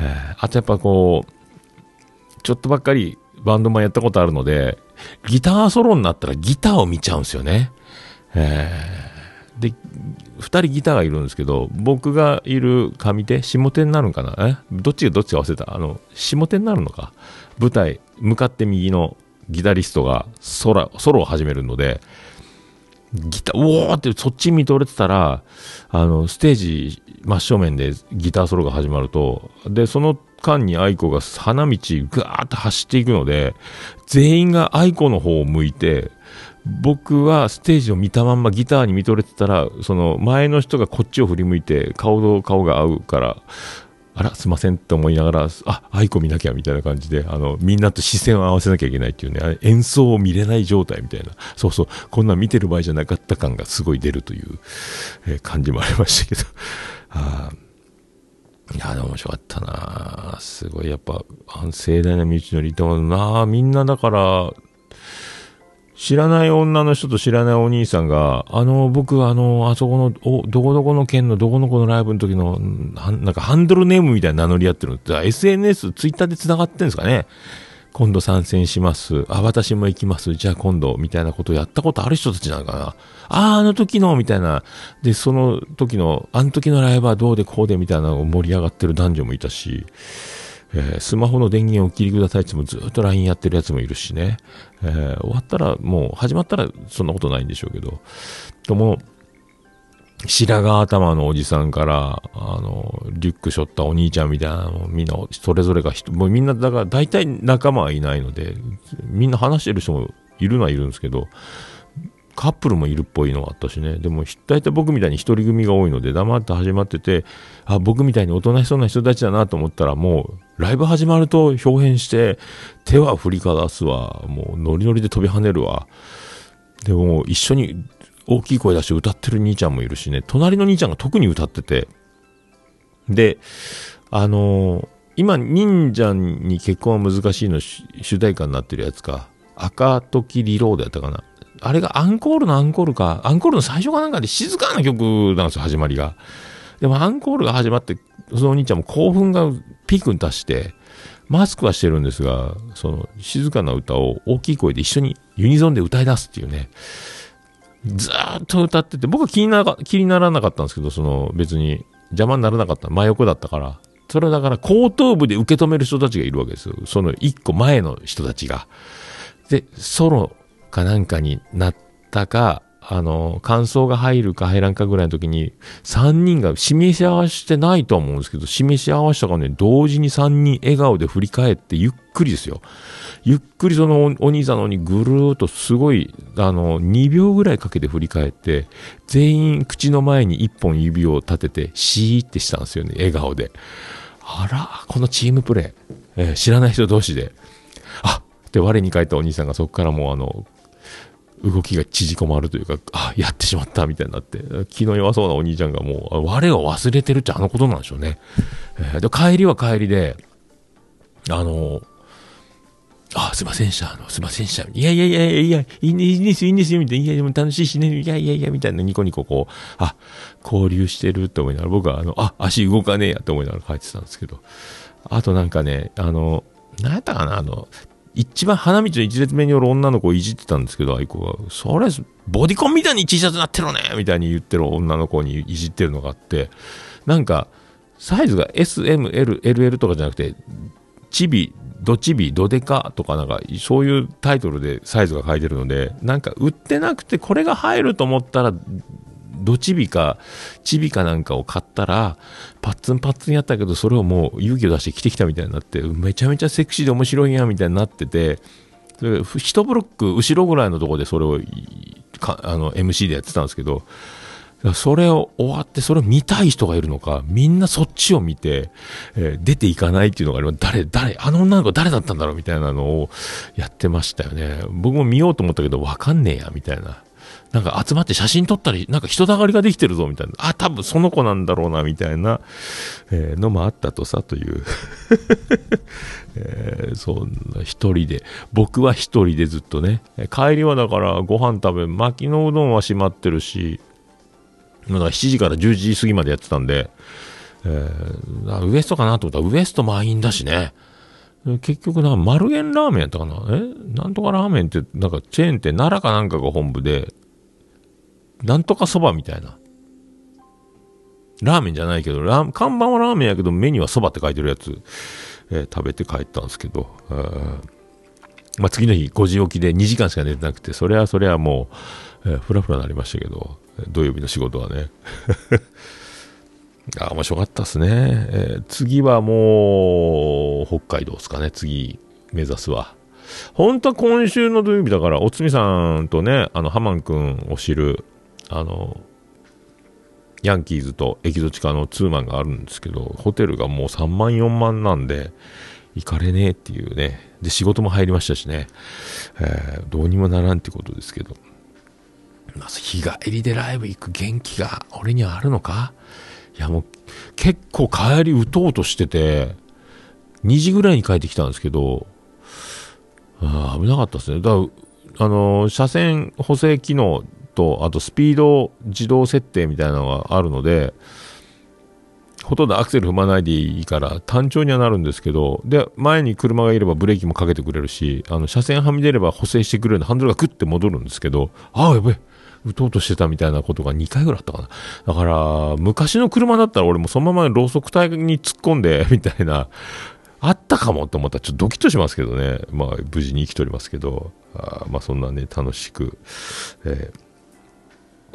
えあとやっぱこう、ちょっとばっかりバンドマンやったことあるので、ギターソロになったらギターを見ちゃうんですよね。えーで、二人ギターがいるんですけど、僕がいる上手、下手になるんかな？え？どっちがどっちか忘れた。あの、下手になるのか？舞台、向かって右のギタリストがソロソロを始めるので、ギター、おーってそっち見とれてたら、あの、ステージ真正面でギターソロが始まると、で、その間に愛子が花道ぐーって走っていくので、全員が愛子の方を向いて、僕はステージを見たまんまギターに見とれてたら、その前の人がこっちを振り向いて、顔と顔が合うから、あら、すいませんって思いながら、あ、愛子見なきゃみたいな感じで、あの、みんなと視線を合わせなきゃいけないっていうね、演奏を見れない状態みたいな、そうそう、こんなん見てる場合じゃなかった感がすごい出るという、え感じもありましたけど、あいや、でも面白かったな。すごい、やっぱ、盛大な道のり。でもな。みんなだから、知らない女の人と知らないお兄さんが、あの、僕、あの、あそこの、お、どこどこの県のどこのこのライブの時の、なんかハンドルネームみたいな名乗り合ってるのって、SNS、ツイッターで繋がってんですかね今度参戦します。あ、私も行きます。じゃあ今度、みたいなことをやったことある人たちなのかなああ、あの時の、みたいな。で、その時の、あの時のライブはどうでこうでみたいなのを盛り上がってる男女もいたし、えースマホの電源をお切りくださいってもずっと LINE やってるやつもいるしね。えー終わったら、もう始まったらそんなことないんでしょうけど。とも、白髪頭のおじさんから、あの、リュック背負ったお兄ちゃんみたいなのみんな、それぞれが人、もうみんな、だから大体仲間はいないので、みんな話してる人もいるのはいるんですけど、カップルもいるっぽいのがあったしね。でも、大体僕みたいに一人組が多いので、黙って始まってて、あ、僕みたいにおとなしそうな人たちだなと思ったら、もう、ライブ始まると表変して、手は振りかざすわ、もうノリノリで飛び跳ねるわ。でも、一緒に大きい声出して歌ってる兄ちゃんもいるしね、隣の兄ちゃんが特に歌ってて、で、あのー今、忍者に結婚は難しいの主題歌になってるやつか、赤時リロードやったかな。あれがアンコールのアンコールか、アンコールの最初かなんかで静かな曲なんですよ、始まりが。でもアンコールが始まって、そのお兄ちゃんも興奮がピークに達して、マスクはしてるんですが、その静かな歌を大きい声で一緒にユニゾンで歌い出すっていうね。ずーっと歌ってて、僕は気になら気にならなかったんですけど、その別に邪魔にならなかった。真横だったから。それだから後頭部で受け止める人たちがいるわけですよ。その一個前の人たちが。で、ソロかなんかになったか、あの、感想が入るか入らんかぐらいの時に、3人が示し合わせてないとは思うんですけど、示し合わせたかね、同時に3人笑顔で振り返ってゆっくりですよ。ゆっくりそのお兄さんのにぐるーっとすごい、あの、2秒ぐらいかけて振り返って、全員口の前に1本指を立てて、シーってしたんですよね、笑顔で。あら、このチームプレー、えー知らない人同士で。あで、我に返ったお兄さんがそこからもうあの、動きが縮こまるというか、あ、やってしまったみたいになって、気の弱そうなお兄ちゃんがもう、我を忘れてるってあのことなんでしょうね。えーで、帰りは帰りで、あの、あ、すいませんでした。あの、すいませんでした。いやいやいやいやいや、いいんですいいんですいんですよ、みたいな。いや、でも楽しいしね。いやいやいや、みたいなニコニコこう、あ、交流してるって思いながら、僕はあの、あ、足動かねえやって思いながら書いてたんですけど。あとなんかね、あの、何やったかな、あの、一番花道の一列目におる女の子をいじってたんですけど、愛子が、それ、ボディコンみたいに T シャツなってるねみたいに言ってる女の子にいじってるのがあって、なんか、サイズが S、M、L、LL とかじゃなくて、チビ、ドチビ、ドデカとかなんか、そういうタイトルでサイズが書いてるので、なんか売ってなくてこれが入ると思ったら、ドチビか、チビかなんかを買ったら、パッツンパッツンやったけど、それをもう勇気を出して着てきたみたいになって、めちゃめちゃセクシーで面白いやみたいになってて、それ一ブロック後ろぐらいのところでそれをかあの MC でやってたんですけど、それを終わって、それを見たい人がいるのか、みんなそっちを見て、えー出ていかないっていうのがあれば、誰、誰、あの女の子誰だったんだろうみたいなのをやってましたよね。僕も見ようと思ったけど、わかんねえや、みたいな。なんか集まって写真撮ったり、なんか人だかりができてるぞ、みたいな。あ、多分その子なんだろうな、みたいな、えーのもあったとさ、という。えーそんな一人で、僕は一人でずっとね、帰りはだからご飯食べ、巻きのうどんは閉まってるし、まだ7時から10時過ぎまでやってたんで、えーウエストかなと思ったら、ウエスト満員だしね。結局な、丸源ラーメンやったかなえ？なんとかラーメンって、なんかチェーン店、奈良かなんかが本部で、なんとかそばみたいな。ラーメンじゃないけど、ラ看板はラーメンやけど、メニューはそばって書いてるやつ、えー食べて帰ったんですけど、えーまあ、次の日5時起きで2時間しか寝てなくて、それはそれはもう、えー、ふらふらなりましたけど、土曜日の仕事はね。あ面白かったですね、えー次はもう、北海道ですかね、次、目指すは。本当は今週の土曜日だから、おつみさんとね、あの、ハマン君を知る、あの、ヤンキーズとエキゾチカのツーマンがあるんですけど、ホテルがもう3万4万なんで、行かれねえっていうね。で、仕事も入りましたしね。えーどうにもならんってことですけど。まず日帰りでライブ行く元気が俺にはあるのか？いやもう結構帰り打とうとしてて、2時ぐらいに帰ってきたんですけど、あ危なかったですね。だからあのー車線補正機能と、あとスピード自動設定みたいなのがあるので、ほとんどアクセル踏まないでいいから単調にはなるんですけど、で、前に車がいればブレーキもかけてくれるし、あの、車線はみ出れば補正してくれるんで、ハンドルがクッて戻るんですけど、ああ、やべえ、打とうとしてたみたいなことが2回ぐらいあったかな。だから、昔の車だったら俺もそのままろうそく体に突っ込んで、みたいな、あったかもと思ったらちょっとドキッとしますけどね。まあ、無事に生きておりますけど、あまあ、そんなね、楽しく、えー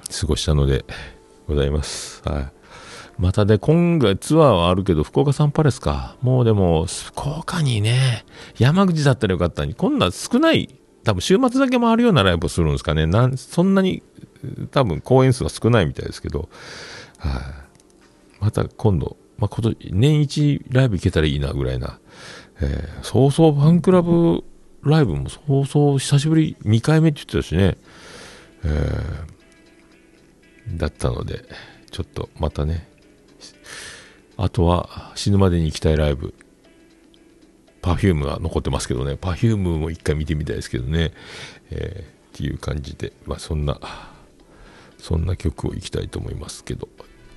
過ごしたのでございます。はい。またで、今回ツアーはあるけど、福岡サンパレスか。もうでも、福岡にね、山口だったらよかったのに、こんな少ない、多分週末だけ回るようなライブをするんですかね。なんそんなに、多分公演数は少ないみたいですけど、はい。また今度、まあ、今年、年一ライブ行けたらいいなぐらいな。えーそうそうファンクラブライブもそうそう久しぶり2回目って言ってたしね。えーだったので、ちょっとまたね、あとは死ぬまでに行きたいライブ、Perfume が残ってますけどね、 Perfume も一回見てみたいですけどね、えーっていう感じで、まあそんな、そんな曲をいきたいと思いますけど、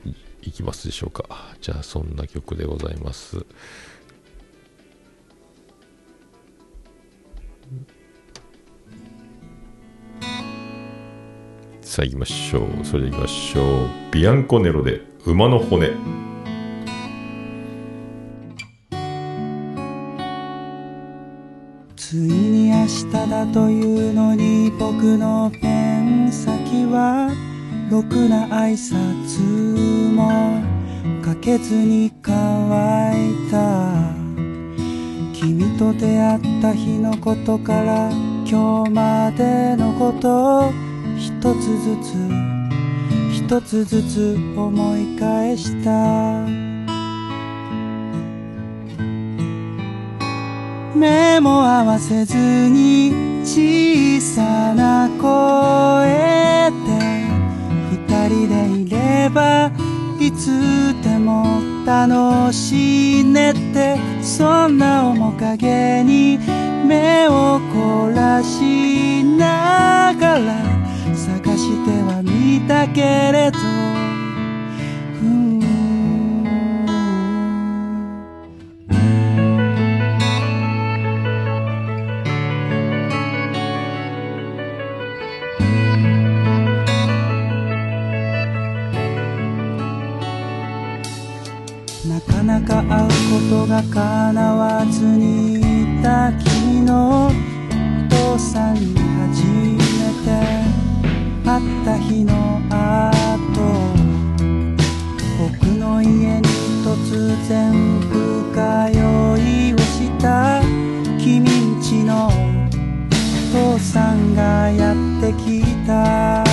いいきますでしょうか。じゃあそんな曲でございます。さあ行きましょう。それでは行きましょう。ビアンコネロで馬の骨。ついに明日だというのに僕のペン先はろくな挨拶もかけずに乾いた君と出会った日のことから今日までのこと一つずつ一つずつ思い返した。目も合わせずに小さな声で二人でいればいつでも楽しいねってそんな面影に目を凝らしながらたけれど。う。んなかなか会うことが叶わずにいた君のお父さんに。会った日の後僕の家に突然深酔いをした。君んちのお父さんがやってきた。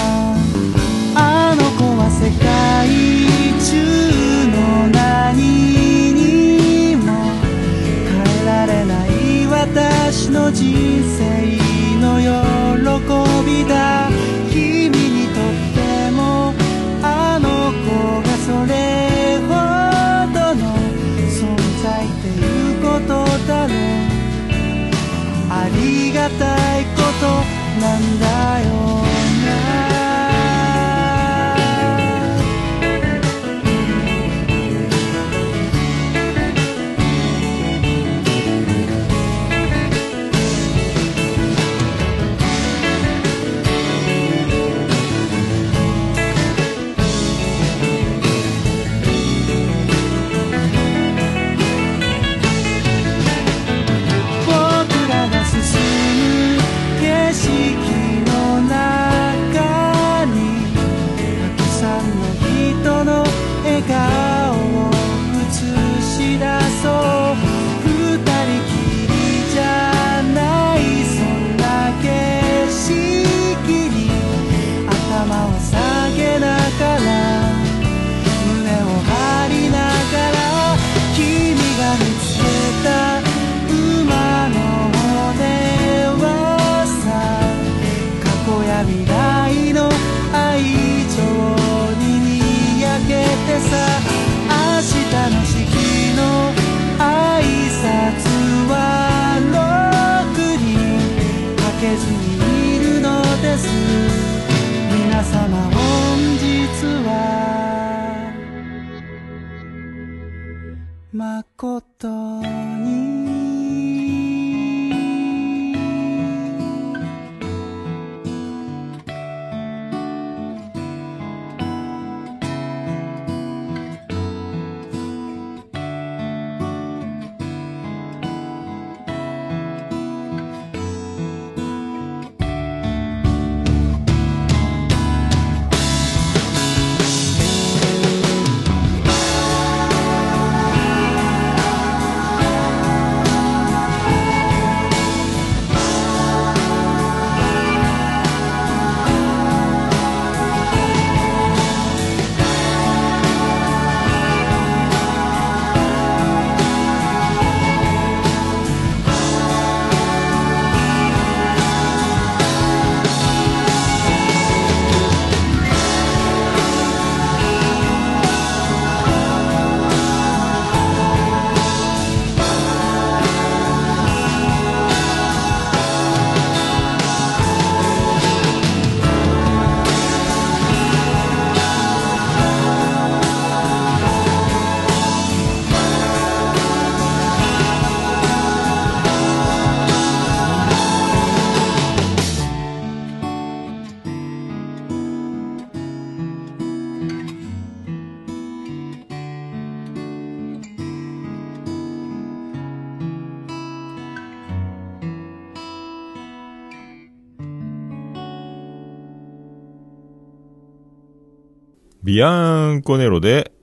ビアンコネロで、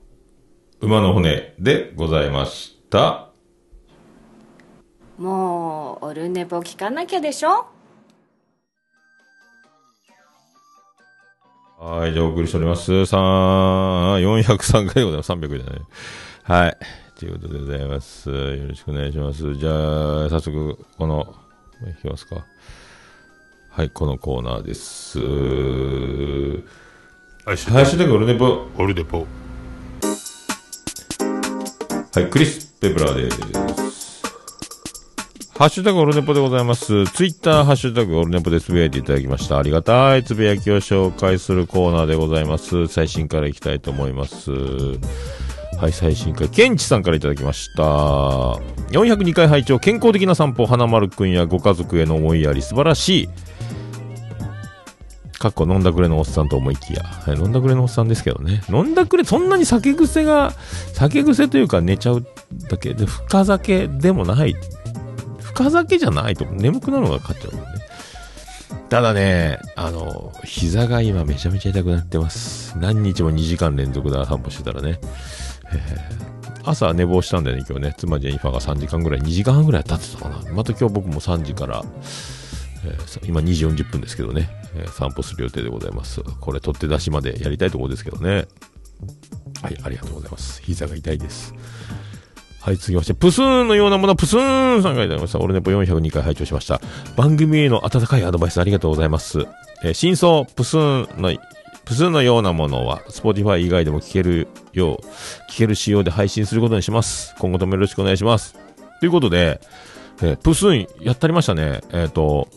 馬の骨でございました。もうオルネポ聞かなきゃでしょ？はい、じゃあお送りしております。さあ、403回でございます。300じゃない。はい。ということでございます。よろしくお願いします。じゃあ、早速、この、いきますか。はい、このコーナーです。ハッシュタグオルネポ。オルデポ。はい、クリス・ペブラーです。ハッシュタグオルネポでございます。ツイッターハッシュタグオルネポでつぶやいていただきました。ありがたいつぶやきを紹介するコーナーでございます。最新からいきたいと思います。はい、最新回。ケンチさんからいただきました。402回拝聴健康的な散歩、花丸くんやご家族への思いやり、素晴らしい。かっこ飲んだくれのおっさんと思いきや、はい、飲んだくれのおっさんですけどね。飲んだくれ、そんなに酒癖が、酒癖というか寝ちゃうだけで、深酒でもない。深酒じゃないと眠くなるのが勝っちゃうんだよね。ただね、あの、膝が今めちゃめちゃ痛くなってます。何日も2時間連続で散歩してたらね。朝寝坊したんだよね、今日ね。妻ジェニファーが3時間ぐらい、2時間半ぐらい経ってたかな。また今日僕も3時から、今2時40分ですけどね、え散歩する予定でございます。これ取って出しまでやりたいところですけどね。はい、ありがとうございます。膝が痛いです。はい、続きまして、プスーンのようなもの、プスーンさんがいただきました。俺ねぽ402回拝聴しました。番組への温かいアドバイスありがとうございます。えー真相、プスーンの、プスーンのようなものは、Spotify 以外でも聞けるよう、聞ける仕様で配信することにします。今後ともよろしくお願いします。ということで、えープスーンやったりましたね。えっ、と、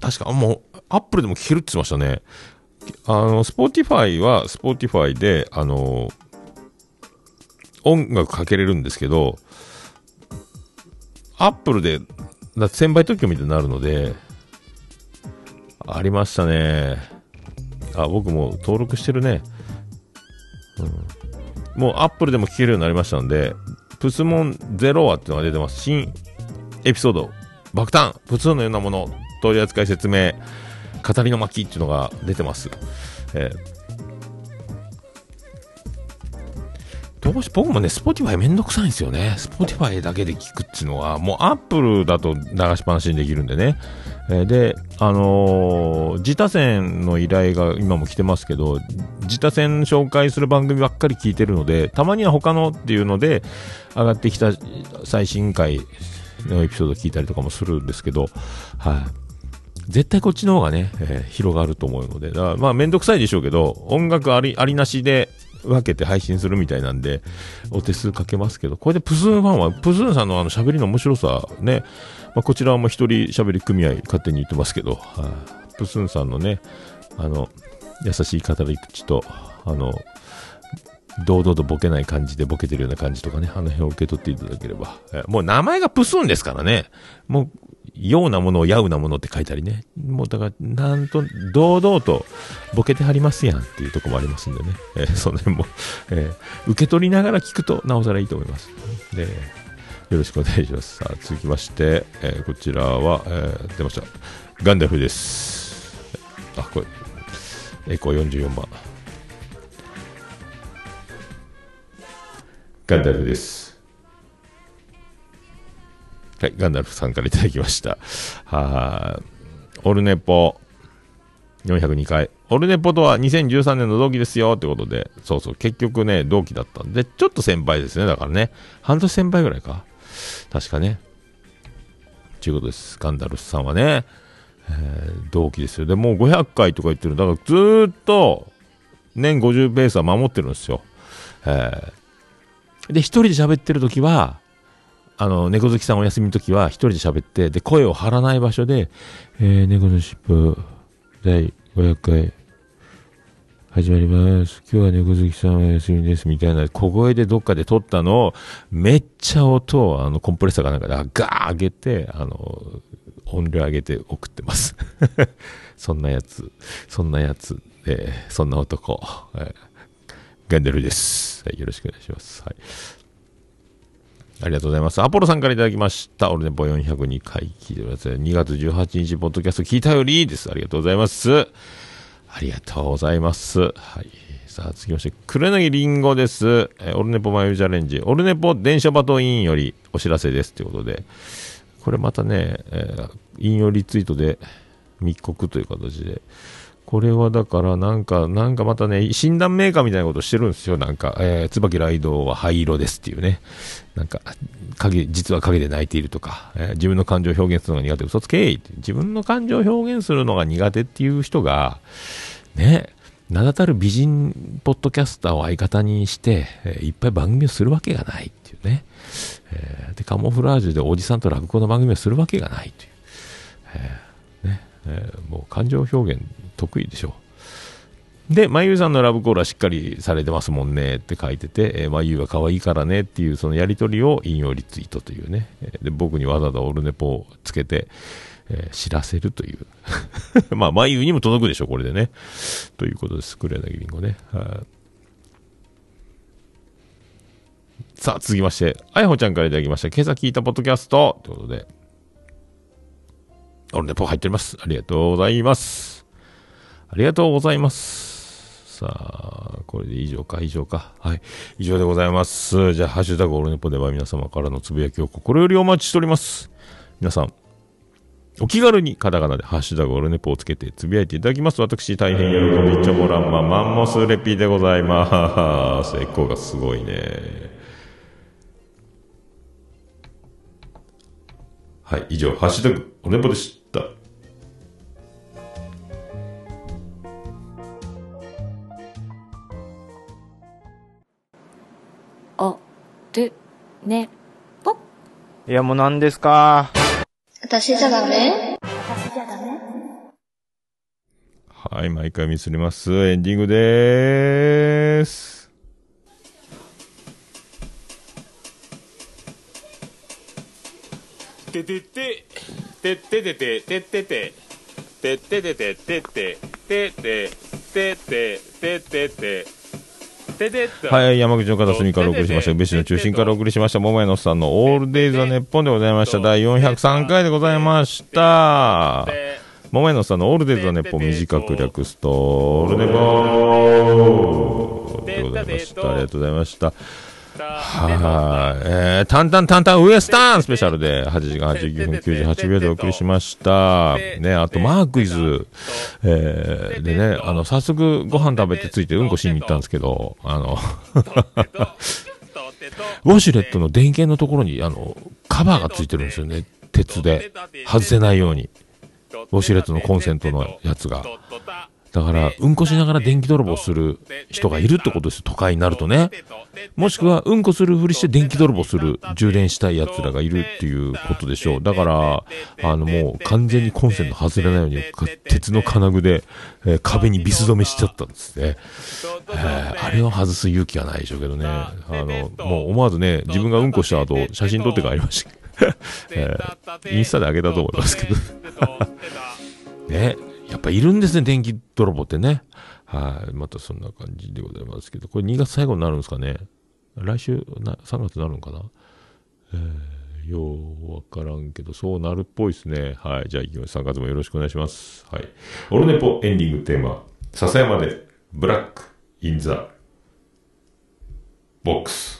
確か、もう、アップルでも聞けるって言ってましたね。あの、Spotify は Spotify で、あの、音楽かけれるんですけど、アップルで、だって1000倍特許みたいになるので、ありましたね。あ、僕も登録してるね。うん。もうアップルでも聞けるようになりましたので、プスモンゼロワっていうのが出てます。新エピソード、爆誕、プスのようなもの、取扱い説明、語りの巻っていうのが出てます。えーどうし、僕もね、Spotify めんどくさいんですよね。Spotify だけで聞くっていうのは、もう Apple だと流しっぱなしにできるんでね。えーで、あのー自他戦の依頼が今も来てますけど、自他戦紹介する番組ばっかり聞いてるので、たまには他のっていうので、上がってきた最新回のエピソード聞いたりとかもするんですけど、はい。絶対こっちの方がね、えー広がると思うので、だからまあめんどくさいでしょうけど、音楽あり、ありなしで分けて配信するみたいなんで、お手数かけますけど、これでプスーンファンは、プスーンさんのあの喋りの面白さ、ね、まあ、こちらはもう一人喋り組合勝手に言ってますけど、はいプスンさんのね、あの、優しい語り口と、あの、堂々とボケない感じでボケてるような感じとかね、あの辺を受け取っていただければ。えもう名前がプスンですからね。もう、ようなものをやうなものって書いてありね。もうだから、なんと、堂々とボケてはりますやんっていうとこもありますんでね。えーその辺も、えー受け取りながら聞くとなおさらいいと思います。で、よろしくお願いします。さあ、続きまして、えーこちらは、えー出ました。ガンダルフです。あ、これ、エコー44番。ガンダルフです。はい、ガンダルフさんからいただきました。はーオルネポ402回。オルネポとは2013年の同期ですよってことで、そうそう、結局ね、同期だったんで、ちょっと先輩ですね、だからね。半年先輩ぐらいか。確かね。ということです。ガンダルフさんはね、えー同期ですよ。で、もう500回とか言ってる。だからずっと、年50ベースは守ってるんですよ。えーで、一人で喋ってる時は、あの、猫好きさんお休みの時は一人で喋って、で、声を張らない場所で、えー、猫のしっぽ、第500回、始まります。今日は猫好きさんお休みです。みたいな小声でどっかで撮ったのを、めっちゃ音を、あの、コンプレッサーかなんかで、ガー上げて、あの、音量上げて送ってます。そんなやつ、そんなやつ、えーそんな男、えーガンダルです。はい、よろしくお願いします。はい。ありがとうございます。アポロさんからいただきました。オルネポ402回聞いてください。2月18日、ポッドキャスト聞いたよりいいです。ありがとうございます。ありがとうございます。はい。さあ、続きまして、黒柳りんごです。えオルネポマイルチャレンジ。オルネポ電車バトン委員よりお知らせです。ということで、これまたね、えー引用リツイートで密告という形で、これはだからなんか、なんかまたね、診断メーカーみたいなことしてるんですよ。なんか、えー、椿ライドは灰色ですっていうね。なんか、影、実は影で泣いているとか、えー自分の感情を表現するのが苦手。嘘つけいって自分の感情を表現するのが苦手っていう人が、ね、名だたる美人ポッドキャスターを相方にして、えーいっぱい番組をするわけがないっていうね。えーで、カモフラージュでおじさんと落語の番組をするわけがないという。えーねえーもう感情表現得意でしょ。で、まゆうさんのラブコールはしっかりされてますもんねって書いてて、えーまゆうは可愛いからねっていうそのやりとりを引用リツイートというね。で、僕にわざわざオルネポをつけて、えー知らせるという。まあ、まゆうにも届くでしょ、これでね。ということです。黒柳りんごね。はいさあ、続きまして、あやほちゃんからいただきました。今朝聞いたポッドキャスト。ということで、オルネポ入っております。ありがとうございます。ありがとうございます。さあ、これで以上か、以上か。はい。以上でございます。じゃあ、ハッシュタグオルネポでは皆様からのつぶやきを心よりお待ちしております。皆さん、お気軽にカタカナでハッシュタグオルネポをつけてつぶやいていただきます。私、大変喜び、チョモランマ、マンモスレピーでございます。エコがすごいね。はい、以上、ハッシュタグオルネポでした。ドね。ぽ、いやもう何ですか？私じゃダメ？私じゃダメ？はい、毎回ミスります。エンディングでーす。ててて、てててて、ててて、てててて、ててて、てててて、てててて、はい、山口の片隅からお送りしました。宇部市の中心からお送りしました。桃屋のさんのオールデイズ・ザ・ネッポンでございました。第403回でございました。桃屋のさんのオールデイズ・ザ・ネッポン短く略すと、オールネポでございました。ありがとうございました。はい、えー、タンタンタンタンウエスタンスペシャルで8時間89分98秒でお送りしました。ね、あとマークイズ、えー、でね、あの、早速ご飯食べてついてうんこしに行ったんですけど、あの、ウォシュレットの電源のところに、あの、カバーがついてるんですよね。鉄で。外せないように。ウォシュレットのコンセントのやつが。だから、うんこしながら電気泥棒する人がいるってことですよ、都会になるとね。もしくは、うんこするふりして電気泥棒する、充電したい奴らがいるっていうことでしょう。だから、あの、もう完全にコンセント外れないように、か鉄の金具で、えー壁にビス止めしちゃったんですね。えーあれを外す勇気はないでしょうけどね。あの、もう思わずね、自分がうんこした後、写真撮って帰りました。えーインスタで上げたと思いますけど。ね、やっぱいるんですね、電気泥棒ってね。はい、またそんな感じでございますけど、これ2月最後になるんですかね。来週な、3月になるのかな。えー、ようわからんけど、そうなるっぽいですね。はい、じゃあ行きます。3月もよろしくお願いします。はい。オルネポエンディングテーマ、笹山で、ブラック、インザ、ボックス。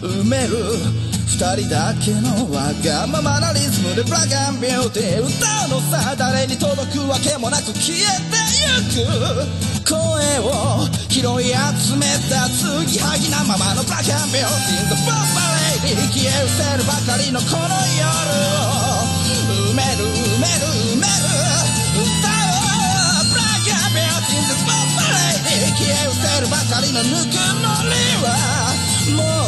埋める二人だけのわがままなリズムでブラックビューティー歌うのさ誰に届くわけもなく消えてゆく声を拾い集めた継ぎはぎなままのブラックビューティー。The f o r b a l 消え失せるばかりのこの夜を。埋める埋める埋める歌おうブラックビューティー The f o r b a l 消え失せるばかりのぬくもりはもう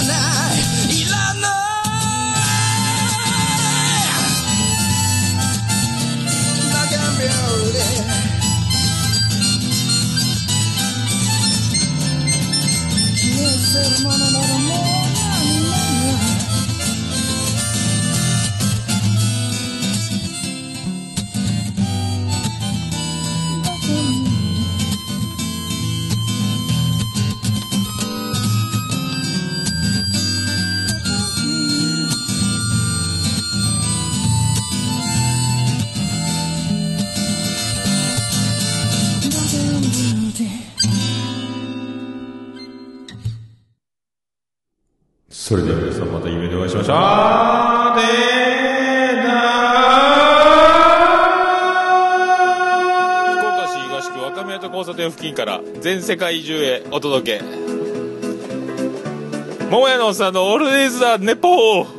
いら全世界中へお届け。桃屋のおっさんのオールディーズ・ザ・ネポー